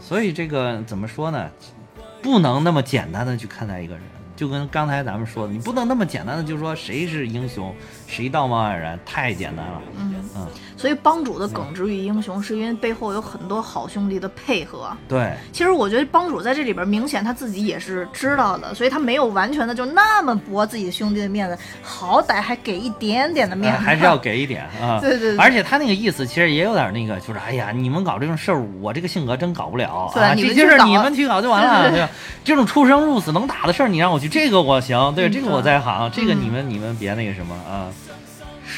所以这个怎么说呢？不能那么简单的去看待一个人，就跟刚才咱们说的，你不能那么简单的就说谁是英雄，谁道貌岸然，太简单了。嗯，嗯，所以帮主的耿直与英雄，是因为背后有很多好兄弟的配合。对，其实我觉得帮主在这里边明显他自己也是知道的，所以他没有完全的就那么驳自己兄弟的面子，好歹还给一点点的面子，呃还是要。给一点啊。对对对而且他那个意思其实也有点那个，就是哎呀，你们搞这种事儿，我这个性格真搞不了对啊。这些事儿你们去搞你们去搞就完了？这种出生入死能打的事儿，你让我去，这个我行，对，嗯这个我在行，这个嗯你们你们别那个什么啊。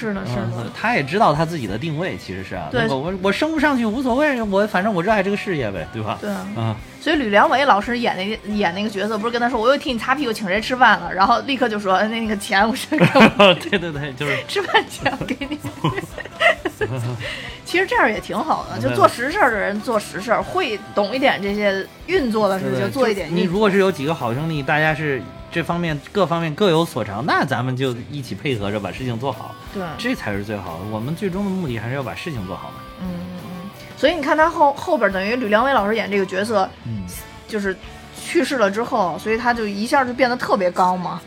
是的，是嗯的，他也知道他自己的定位，其实是啊，对我我升不上去无所谓，我反正我热爱这个事业呗，对吧？对。啊，所以吕良伟老师演那个演那个角色，不是跟他说我又替你擦屁股，请谁吃饭了，然后立刻就说呃那那个钱我是给我 对对对，就是 吃饭钱我给你。其实这样也挺好的，就做实事的人做实事，会懂一点这些运作的事就做一点。你如果是有几个好兄弟，大家是这方面各方面各有所长，那咱们就一起配合着把事情做好，对，这才是最好的。我们最终的目的还是要把事情做好嘛。嗯嗯嗯。所以你看他后后边等于吕良伟老师演这个角色，嗯就是去世了之后，所以他就一下就变得特别高嘛，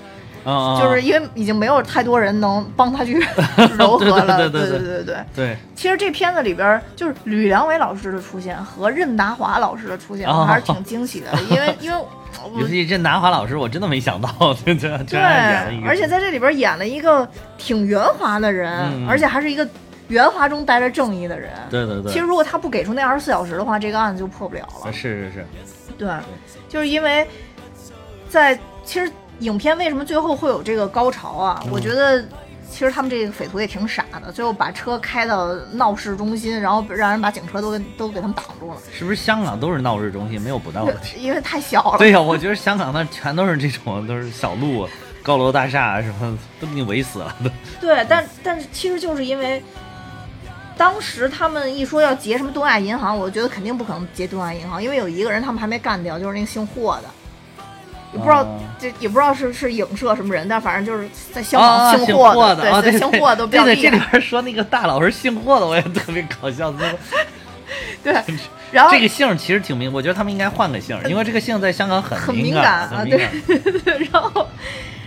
嗯，就是因为已经没有太多人能帮他去 柔和了。对对对对对对对。其实这片子里边，就是吕良伟老师的出现和任达华老师的出现，哦我还是挺惊喜的，因为 因为我尤其这南华老师，我真的没想到，这这这对样演了一，个，而且在这里边演了一个挺圆滑的人，嗯而且还是一个圆滑中带着正义的人。对对对，其实如果他不给出那二十四小时的话，这个案子就破不了了。是是是，对，就是因为在其实影片为什么最后会有这个高潮啊？嗯我觉得。其实他们这个匪徒也挺傻的，最后把车开到闹市中心，然后让人把警车都给都给他们挡住了，是不是香港都是闹市中心，没有不闹的地？因为太小了。对呀、我觉得香港那全都是这种，都是小路、高楼大厦什么，都给你围死了。都对，但但是其实就是因为，当时他们一说要劫什么东亚银行，我觉得肯定不可能劫东亚银行，因为有一个人他们还没干掉，就是那个姓霍的，也不知道、哦这也不知道是是影射什么人，但反正就是在香啊，港姓霍的，对，对，姓霍都比较对对，这里，边说那个大佬是姓霍的，我也特别搞笑。这个 对。然后这个姓其实挺明，我觉得他们应该换个姓，因为这个姓在香港很很敏敏感啊。对，然后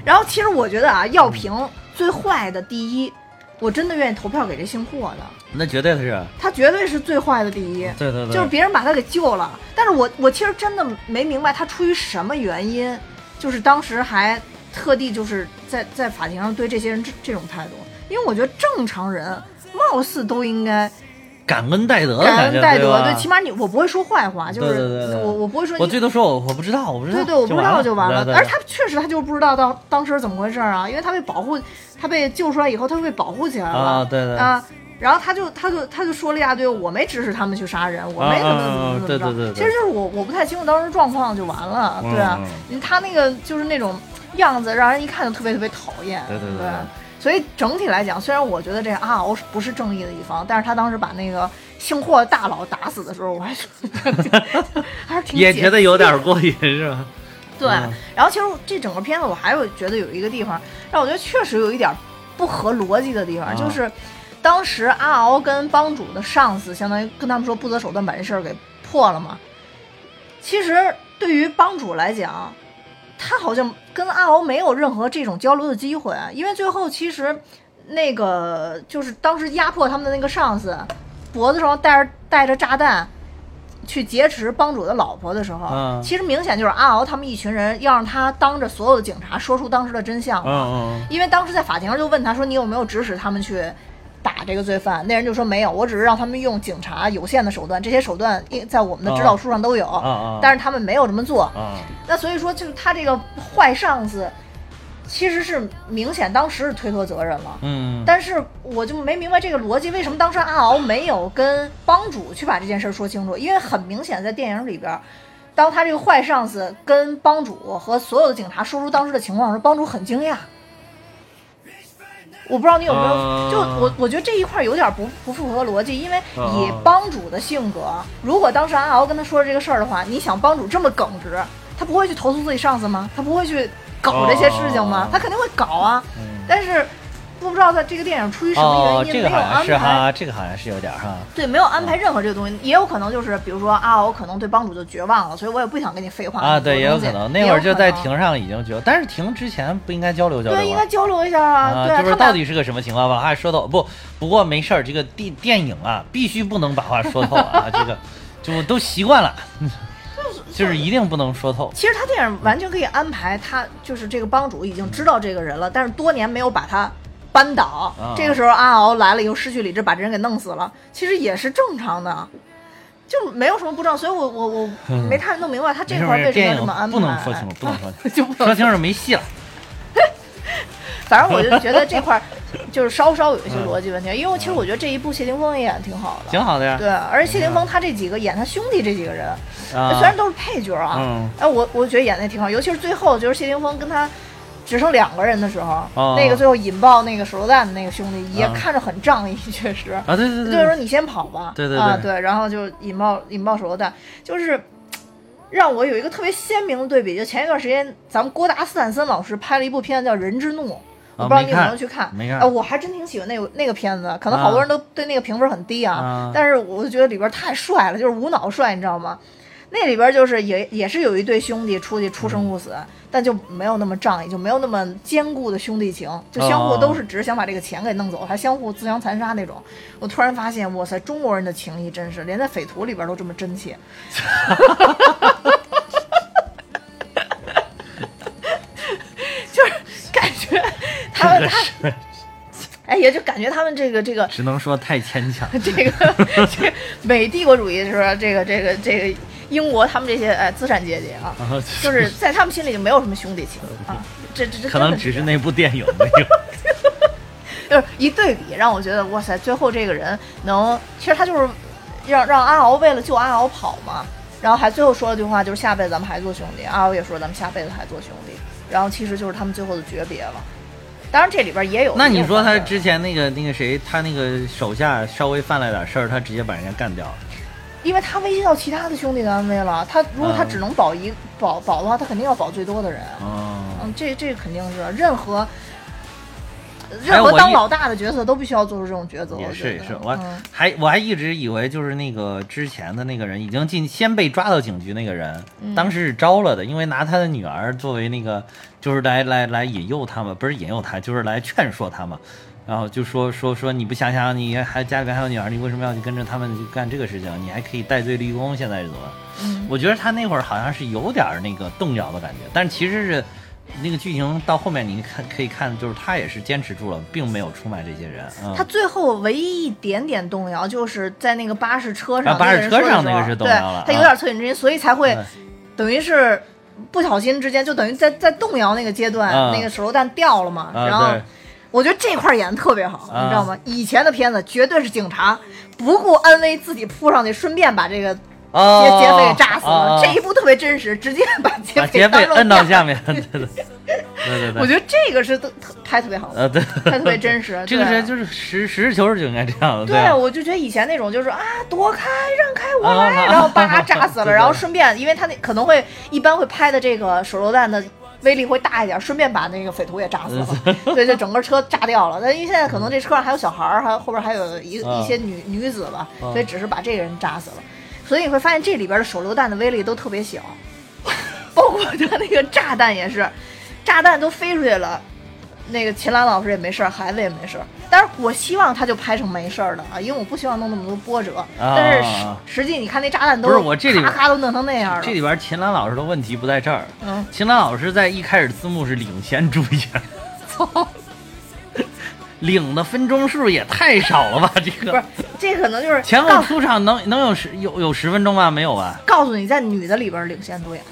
然后其实我觉得啊，药瓶最坏的第一，我真的愿意投票给这姓霍的，那绝对是，他绝对是最坏的第一。对对对，就是别人把他给救了，但是我我其实真的没明白他出于什么原因，就是当时还特地就是在在法庭上对这些人这这种态度，因为我觉得正常人貌似都应该感恩戴德的感恩戴德，对，起码你我不会说坏话，就是我我不会说我你最多说我我不知道，我不知道，对对，我不知道就完了。而他确实他就是不知道当当时怎么回事啊，因为他被保护，他被救出来以后，他就被保护起来了啊，对对啊。然后他就他就他就说了一大堆，我没指使他们去杀人，我没怎么怎么怎么着。其实就是我我不太清楚当时状况就完了，嗯对啊嗯。他那个就是那种样子，让人一看就特别特别讨厌。对对对对对所以整体来讲，虽然我觉得这阿敖不是正义的一方，但是他当时把那个姓霍的大佬打死的时候，我还是 还是挺也觉得有点过瘾，是吧？对嗯，然后其实这整个片子我还有觉得有一个地方让我觉得确实有一点不合逻辑的地方，啊就是当时阿敖跟帮主的上司相当于跟他们说不择手段把这事儿给破了嘛。其实对于帮主来讲，他好像跟阿敖没有任何这种交流的机会，因为最后其实那个就是当时压迫他们的那个上司脖子上带着带着炸弹。去劫持帮主的老婆的时候，嗯其实明显就是阿敖他们一群人要让他当着所有的警察说出当时的真相嗯嘛。嗯因为当时在法庭上就问他说：“你有没有指使他们去打这个罪犯？”那人就说：“没有，我只是让他们用警察有限的手段，这些手段因在我们的指导书上都有，但是他们没有这么做。啊那所以说，就是他这个坏上司，其实是明显当时是推脱责任了。嗯，但是我就没明白这个逻辑，为什么当时阿敖没有跟帮主去把这件事儿说清楚？因为很明显，在电影里边儿，当他这个坏上司跟帮主和所有的警察说出当时的情况时，帮主很惊讶。我不知道你有没有，呃就我我觉得这一块儿有点不不符合逻辑，因为哦以帮主的性格，如果当时阿敖跟他说这个事儿的话，你想帮主这么耿直，他不会去投诉自己上司吗？他不会去搞这些事情吗？哦他肯定会搞啊。嗯但是不知道他这个电影出于什么哦，原因、这个好像没有安排，是哈，这个好像是有点哈。对，没有安排任何这个东西，也有可能就是比如说啊，我可能对帮主就绝望了，所以我也不想跟你废话啊，对，也有可能那会儿就在。庭上已经觉，但是庭之前不应该交流交流吗？对，应该交流一下啊。就是到底是个什么情况吧？话说透不，不过没事儿，这个电电影啊，必须不能把话说透啊，这个就都习惯了，就是一定不能说透。其实他电影完全可以安排，他就是这个帮主已经知道这个人了，但是多年没有把他扳倒。啊这个时候阿敖来了以后失去理智，把这人给弄死了，其实也是正常的，就没有什么不正。所以我我我 没太弄明白他这块儿为什么要这么安排。不能说清楚，不能说 清楚，就不能说清楚没戏了。反正我就觉得这块儿就是稍稍有一些逻辑问题，因为其实我觉得这一部谢霆锋也演得挺好的，挺好的呀。对，而且谢霆锋他这几个演他兄弟这几个人，啊，虽然都是配角啊，嗯哎，我我觉得演的也挺好，尤其是最后就是谢霆锋跟他只剩两个人的时候，哦。那个最后引爆那个手榴弹的那个兄弟也啊看着很仗义，确实，啊，对对对，就是说你先跑吧，对对对啊对，然后就引爆引爆手榴弹，就是。让我有一个特别鲜明的对比，就前一段时间，咱们郭达斯坦森老师拍了一部片子叫《人之怒》，我不知道你有没有去看。啊没看。哎，我还真挺喜欢那个那个片子，可能好多人都对那个评分很低啊，啊但是我就觉得里边太帅了，就是无脑帅，你知道吗？那里边就是也也是有一对兄弟出去出生入死，但就没有那么仗义，就没有那么坚固的兄弟情，就相互哦都是只是想把这个钱给弄走，还相互自相残杀那种。我突然发现，哇塞，中国人的情谊真是连在匪徒里边都这么真切。就是感觉他们他，哎呀，就感觉他们这个这个只能说太牵强。这个这个美帝国主义是吧？这个这个这个英国他们这些哎资产阶级啊，啊就是在他们心里就没有什么兄弟情啊，这这这可能只是那部电影 没有。就是一对比，让我觉得哇塞，最后这个人能，其实他就是让让阿敖为了救阿敖跑嘛，然后还最后说了句话，就是下辈子咱们还做兄弟。阿敖也说咱们下辈子还做兄弟，然后其实就是他们最后的诀别了。当然这里边也有，那你说他之前那个那个谁，他那个手下稍微犯了点事儿，他直接把人家干掉了。因为他威胁到其他的兄弟的安危了。他如果他嗯只能保一保保的话，他肯定要保最多的人。哦，嗯，这这肯定是任何哎任何当老大的角色都必须要做出这种抉择。也是也是，我嗯还我还一直以为就是那个之前的那个人已经进先被抓到警局那个人，嗯当时是招了的，因为拿他的女儿作为那个就是来来来引诱他嘛，不是引诱他，就是来劝说他们。然后就说说说你不想想，你还家里边还有女儿，你为什么要去跟着他们去干这个事情？你还可以戴罪立功，现在是怎么？嗯我觉得他那会儿好像是有点那个动摇的感觉，但其实是那个剧情到后面你看可以看，就是他也是坚持住了，并没有出卖这些人。嗯、他最后唯一一点点动摇，就是在那个巴士车上，啊巴士车上那个是动摇了他有啊点恻隐之心，所以才会嗯等于是不小心之间，就等于在在动摇那个阶段，啊那个手榴弹掉了嘛，啊然后对。我觉得这块儿演的特别好，啊你知道吗？以前的片子绝对是警察不顾安危自己扑上去，顺便把这个劫哦劫匪给炸死了。这一部特别真实，直接 把劫匪摁到下面，对对对。我觉得这个是特特拍特别好的。呃对，拍特别真实 这个是就是实实事求是就应该这样的，对，啊。我就觉得以前那种就是啊，躲开，让开，我来，啊然后叭炸死了，然后顺便，因为他那可能会一般会拍的这个手榴弹的威力会大一点，顺便把那个匪徒也炸死了，所以就整个车炸掉了。但因为现在可能这车上还有小孩儿，还有后边还有一啊一些女女子吧，啊所以只是把这个人炸死了。所以你会发现这里边的手榴弹的威力都特别小，包括它那个炸弹也是，炸弹都飞出去了。那个秦岚老师也没事儿，孩子也没事儿。但是我希望他就拍成没事儿的啊，因为我不希望弄那么多波折。但是实实际你看那炸弹都不是我这里咔咔都弄成那样了。这里边秦岚老师的问题不在这儿，嗯，秦岚老师在一开始字幕是领先主演，操，领的分钟数也太少了吧？这个不是，这可能就是前后出场能能有十有有十分钟吗？没有吧？告诉你，在女的里边领先主演。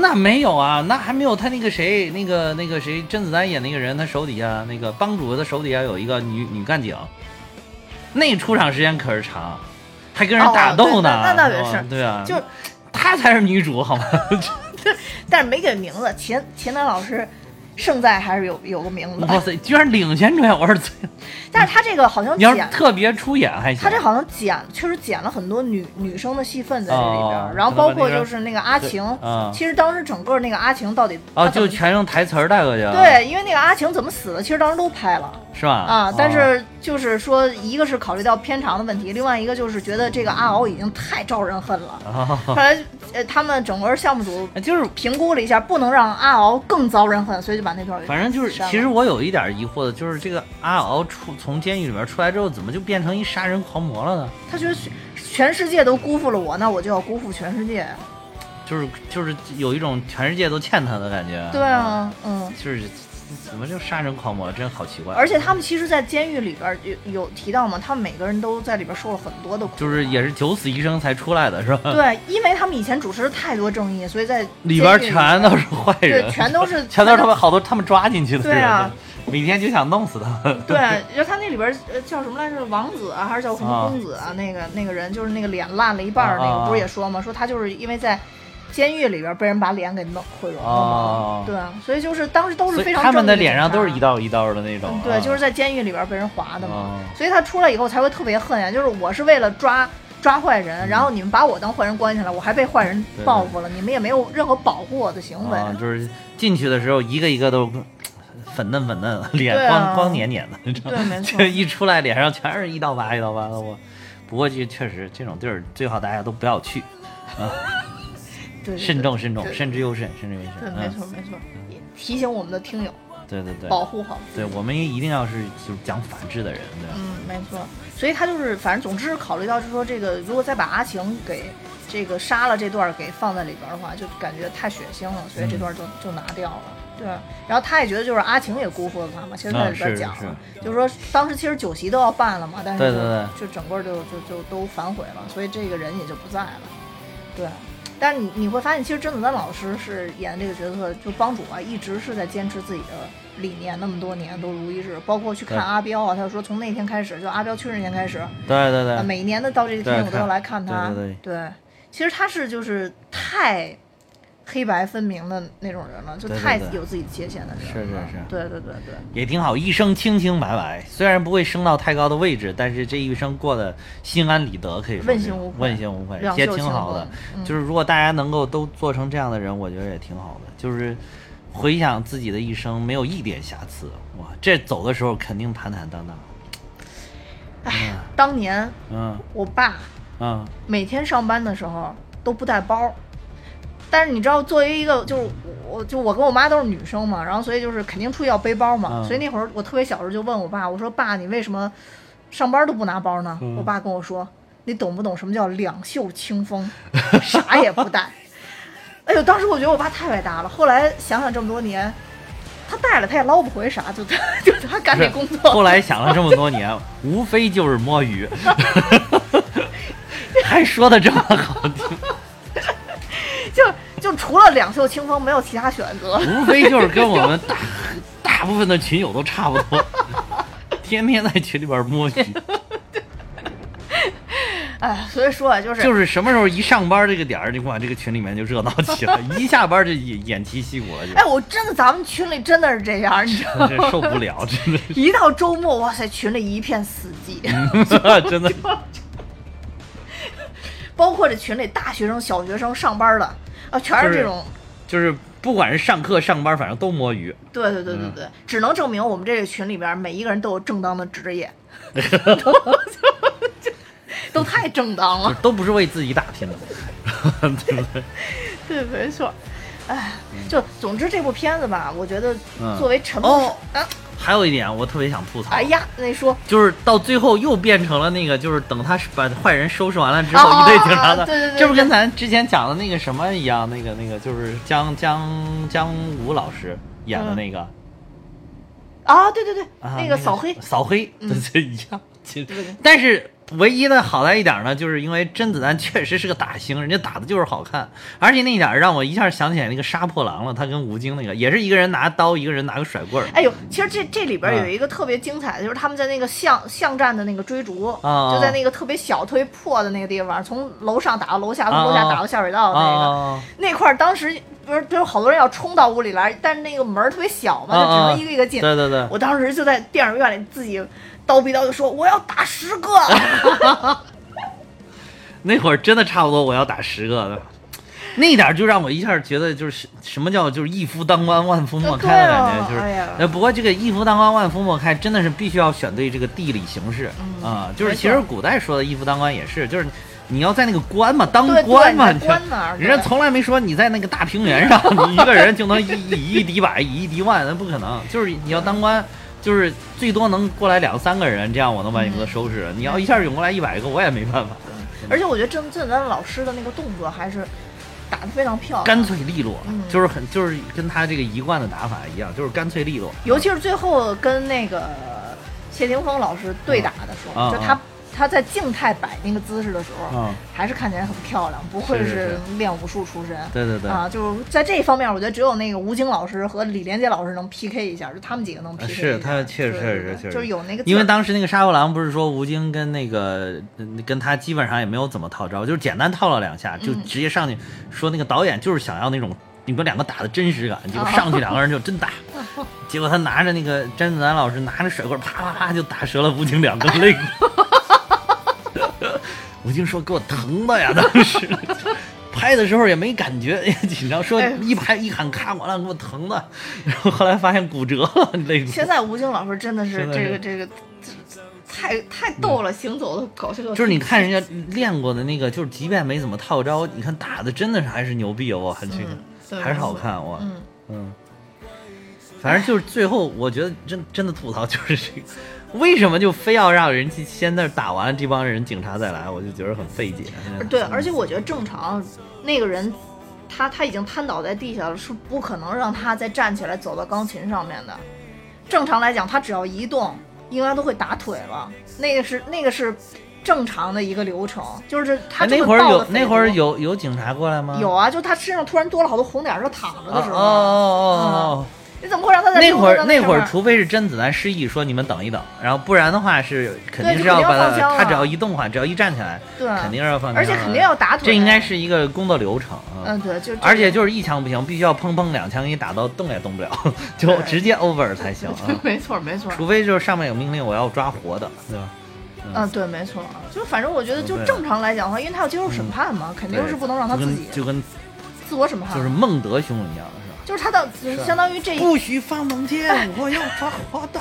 那没有啊，那还没有他那个谁，那个那个谁，甄子丹演那个人，他手底下那个帮主，他手底下有一个女女干警，那出场时间可是长，还跟人打斗呢。哦那那倒也是，对啊，就她才是女主好吗？但是没给名字，秦秦岚老师胜在还是有有个名字。哇塞，居然领先出演，我是最。但是他这个好像你要是剪，特别出演还行。他这好像剪，确实剪了很多女女生的戏份在这里边，哦然后包括就是那个阿晴，嗯其实当时整个那个阿晴到底哦，她怎么就全用台词带过去了。，对，因为那个阿晴怎么死的，其实当时都拍了是吧？啊，但哦是就是说，一个是考虑到片长的问题，另外一个就是觉得这个阿敖已经太招人恨了。哦后来，呃，他们整个项目组就是评估了一下，不能让阿敖更遭人恨，所以就把那段给反正就是，其实我有一点疑惑的，就是这个阿敖出从监狱里面出来之后，怎么就变成一杀人狂魔了呢？他觉得全全世界都辜负了我，那我就要辜负全世界。就是就是有一种全世界都欠他的感觉。对啊，嗯。就是怎么就杀人狂魔，真好奇怪。而且他们其实，在监狱里边有有提到嘛，他们每个人都在里边受了很多的苦。就是也是九死一生才出来的，是吧？对，因为他们以前主持了太多正义，所以在里边全都是坏对，人，全都是 全都是他们好多他们抓进去的人，对啊每天就想弄死他们。对，就他那里边呃叫什么来着，王子啊，还是叫什么啊公子啊？那个那个人就是那个脸烂了一半儿那个，不是也说吗？说他就是因为在监狱里边被人把脸给弄毁容了对，所以就是当时都是非常他们的脸上都是一道一道的那种对，就是在监狱里边被人划的嘛，哦。所以他出来以后才会特别恨呀。就是我是为了抓抓坏人，然后你们把我当坏人关起来，我还被坏人报复了，你们也没有任何保护我的行为。啊，就是进去的时候一个一个都粉嫩粉嫩，脸对啊。光光黏黏的，你知道吗？对没错。这一出来脸上全是一道疤一道疤的我。不过这确实这种地儿最好大家都不要去，对，对慎重慎重，慎之又慎，慎之又慎对，没嗯，错没错，提醒我们的听友对对对，保护好。对我们也一定要是就是讲法治的人，对吧？嗯，没错。所以他就是，反正总之考虑到是说，这个如果再把阿晴给这个杀了这段儿给放在里边儿的话，就感觉太血腥了，所以这段儿就、就拿掉了。对，然后他也觉得就是阿晴也辜负了他嘛，其实在里边讲了，是就是说当时其实酒席都要办了嘛，但是就就整个就就就都反悔了，所以这个人也就不在了。对，但是你你会发现，其实甄子丹老师是演这个角色，就帮主啊，一直是在坚持自己的理念，那么多年都如一日。包括去看阿彪啊，他就说从那天开始，就阿彪去世那天开始，对对对啊，每年的到这一天我都要来看他。对对其实他是就是太黑白分明的那种人了，就太有自己界限的人了。是是是。对对对对。也挺好，一生清清白白，虽然不会升到太高的位置，但是这一生过得心安理得，可以说问心无愧。问心无愧，也挺好的。嗯。就是如果大家能够都做成这样的人，我觉得也挺好的。就是回想自己的一生，没有一点瑕疵，哇，这走的时候肯定坦坦荡荡。哎当年嗯。我爸嗯。每天上班的时候都不带包，但是你知道，作为一个就是我就我跟我妈都是女生嘛，然后所以就是肯定出去要背包嘛，嗯所以那会儿我特别小时候就问我爸，我说爸，你为什么上班都不拿包呢？嗯我爸跟我说，你懂不懂什么叫两袖清风，啥也不带。哎呦，当时我觉得我爸太伟大了。后来想想这么多年，他带了他也捞不回啥，就他 就他干这工作。后来想了这么多 年，无非就是摸鱼，还说的这么好听，就就除了两袖清风，没有其他选择。无非就是跟我们大大部分的群友都差不多，天天在群里边摸鱼。哎，所以说啊，就是就是什么时候一上班这个点儿，就哇，这个群里面就热闹起来，一下班就偃偃旗息鼓了，就哎，我真的，咱们群里真的是这样，你知道吗？受不了，真的是，一到周末，哇塞，群里一片死寂，真的，包括这群里大学生、小学生、上班的啊，全是这种。就是不管是上课上班，反正都摸鱼。对对对对对，只能证明我们这个群里边每一个人都有正当的职业，都太正当了。都不是为自己打拼的，对 不对？对，没错。哎，就总之这部片子吧，我觉得嗯作为陈木哦啊，还有一点我特别想吐槽，哎呀，那说。就是到最后又变成了那个，就是等他把坏人收拾完了之后，哦一堆警察的，对对对这不跟咱之前讲的那个什么一样？那个那个就是姜姜姜武老师演的那个、啊，对对对，啊，那个扫黑，扫黑，嗯。对对一样。其实。但是唯一的好在一点呢，就是因为甄子丹确实是个打星，人家打的就是好看，而且那一点让我一下想起来那个杀破狼了，他跟吴京那个也是一个人拿刀，一个人拿个甩棍儿。哎呦，其实这这里边有嗯。一个特别精彩的，就是他们在那个巷巷战的那个追逐，啊就在那个特别小、特别破的那个地方，从楼上打到楼下，从楼下打到下水道的那个、啊，那块儿，当时不是不是好多人要冲到屋里来，但是那个门儿特别小嘛，就只能一个一个进。对对对，我当时就在电影院里自己叨逼叨就说我要打十个，那会儿真的差不多，我要打十个的，那一点儿就让我一下觉得就是什么叫就是一夫当关万夫莫开的感觉，就是。不过这个一夫当关万夫莫开，真的是必须要选对这个地理形势嗯啊、就是其实古代说的一夫当关也是，就是你要在那个关嘛，当对官嘛？人家从来没说你在那个大平原上，你一个人就能以以一敌百，以一敌万，那不可能。就是你要当官，就是最多能过来两三个人，这样我能把你给收拾。你要一下涌过来一百个，我也没办法。而且我觉得甄甄子丹老师的那个动作还是打得非常漂亮，干脆利落，嗯就是很就是跟他这个一贯的打法一样，就是干脆利落。尤其是最后跟那个谢霆锋老师对打的时候，嗯就他他在静态摆那个姿势的时候，嗯，还是看起来很漂亮，不愧是是练武术出身。对对对，啊，就是在这一方面，我觉得只有那个吴京老师和李连杰老师能 PK 一下，就他们几个能 PK。是他确实确实确实。就是有那个，因为当时那个杀破狼不是说吴京跟那个嗯跟他基本上也没有怎么套招，就是简单套了两下，就嗯直接上去说那个导演就是想要那种你们两个打的真实感，结果哦上去两个人就真打，结果他拿着那个甄子丹老师拿着甩棍啪啪啪就打折了吴京两个肋骨。吴京说：“给我疼的呀！当时 拍的时候也没感觉，也紧张，说哎一拍一喊咔，完了给我疼的。然后后来发现骨折了，肋骨。现在吴京老师真的是这个这个太太逗了，行走的搞笑。就是你看人家练过的那个，就是即便没怎么套招，你看打的真的是还是牛逼哦，我很这个、嗯对还是好看我，嗯，嗯，反正就是最后我觉得真真的吐槽就是这个，为什么就非要让人去先在打完这帮人警察再来，我就觉得很费解。对，而且我觉得正常那个人。他他已经瘫倒在地下了，是不可能让他再站起来走到钢琴上面的。正常来讲，他只要一动，应该都会打腿了。那个是那个是正常的一个流程，就是他哎那会儿有那会儿有有警察过来吗？有啊，就他身上突然多了好多红点儿，他躺着的时候，哦哦哦你怎么会让他在那会儿那会儿，除非是甄子丹失忆说你们等一等，然后不然的话是肯定是要把他他只要一动的话，只要一站起来，对，肯定是要放枪的，而且肯定要打腿，这应该是一个工作流程啊。嗯对，就而且就是一枪不行，必须要砰砰两枪给你打到动也动不了，就直接 over 才行 啊。没错没错，除非就是上面有命令，我要抓活的，对吧？嗯。对没错，就反正我觉得就正常来讲的话，因为他要接受审判嘛，肯定是不能让他自己跟就跟自我审判，就是孟德兄一样？就是他的相当于这不许放猛箭，我要抓活的。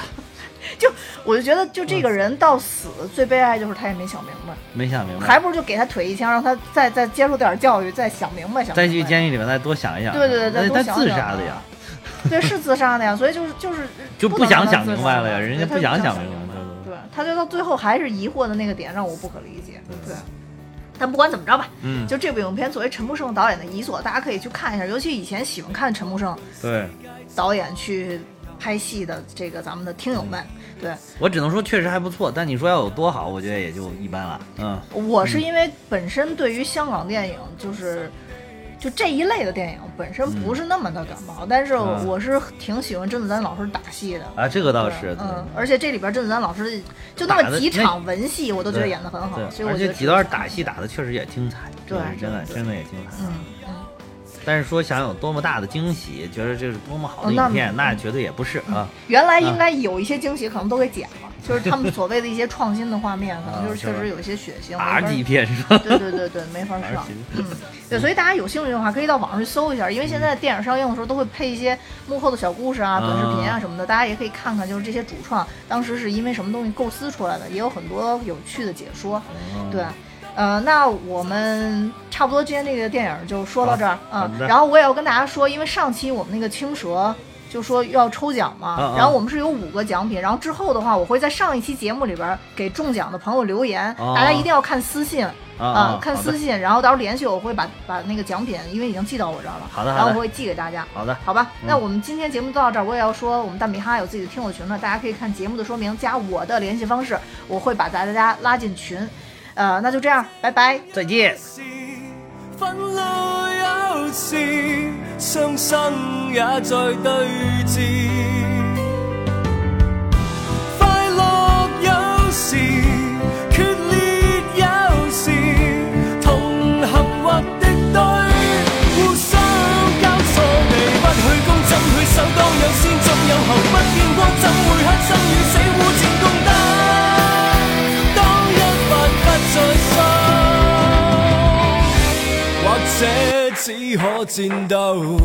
我就觉得就这个人到死最悲哀就是他也没想明白，没想明白，还不如就给他腿一枪，让他再再接受点教育，再想明白想再去。监狱里面再多想一想。对对对他自杀的呀，对，是自杀的呀，所以就是就是就不不想想明白了呀，人家不想想想明白。对对，他就到最后还是疑惑的那个点让我不可理解。对，但不管怎么着吧，嗯，就这部影片作为陈木胜导演的遗作，大家可以去看一下。尤其以前喜欢看陈木胜对导演去拍戏的这个咱们的听友们，对我只能说确实还不错，但你说要有多好，我觉得也就一般了。嗯，我是因为本身对于香港电影就是。就这一类的电影本身不是那么的感冒，但是嗯我是挺喜欢甄子丹老师打戏的。啊，这个倒是，嗯，而且这里边甄子丹老师就那么几场文戏，我都觉得演得很好，所以我觉得几段打戏打的确实也精彩，对真的真的也精彩。嗯嗯，但是说想有多么大的惊喜，觉得这是多么好的影片，嗯那绝对也不是啊。原来应该有一些惊喜，可能都给剪了，就是他们所谓的一些创新的画面，可能就是确实有一些血腥。R 级片是吧？对对对对，没法上。嗯，对，所以大家有兴趣的话，可以到网上去搜一下，因为现在电影上映的时候都会配一些幕后的小故事啊、短视频啊什么的，大家也可以看看，就是这些主创当时是因为什么东西构思出来的，也有很多有趣的解说。对，呃，那我们差不多今天这个电影就说到这儿，嗯，然后我也要跟大家说，因为上期我们那个青蛇就说要抽奖嘛，嗯嗯然后我们是有五个奖品，然后之后的话，我会在上一期节目里边给中奖的朋友留言，哦大家一定要看私信。啊啊，看私信，然后到时候联系我，我会把把那个奖品，因为已经寄到我这儿了，好的然后我会寄给大家。好的，好吧，嗯那我们今天节目就到这儿。我也要说，我们大米哈有自己的听友群了，大家可以看节目的说明，加我的联系方式，我会把大家拉进群。呃，那就这样，拜拜。再见。愤怒有時，傷心也在對峙。快樂有時，決裂有時，同行或敵對，互相交錯地不去攻，怎去守？當有先總有後，不見光怎會黑这只可战斗。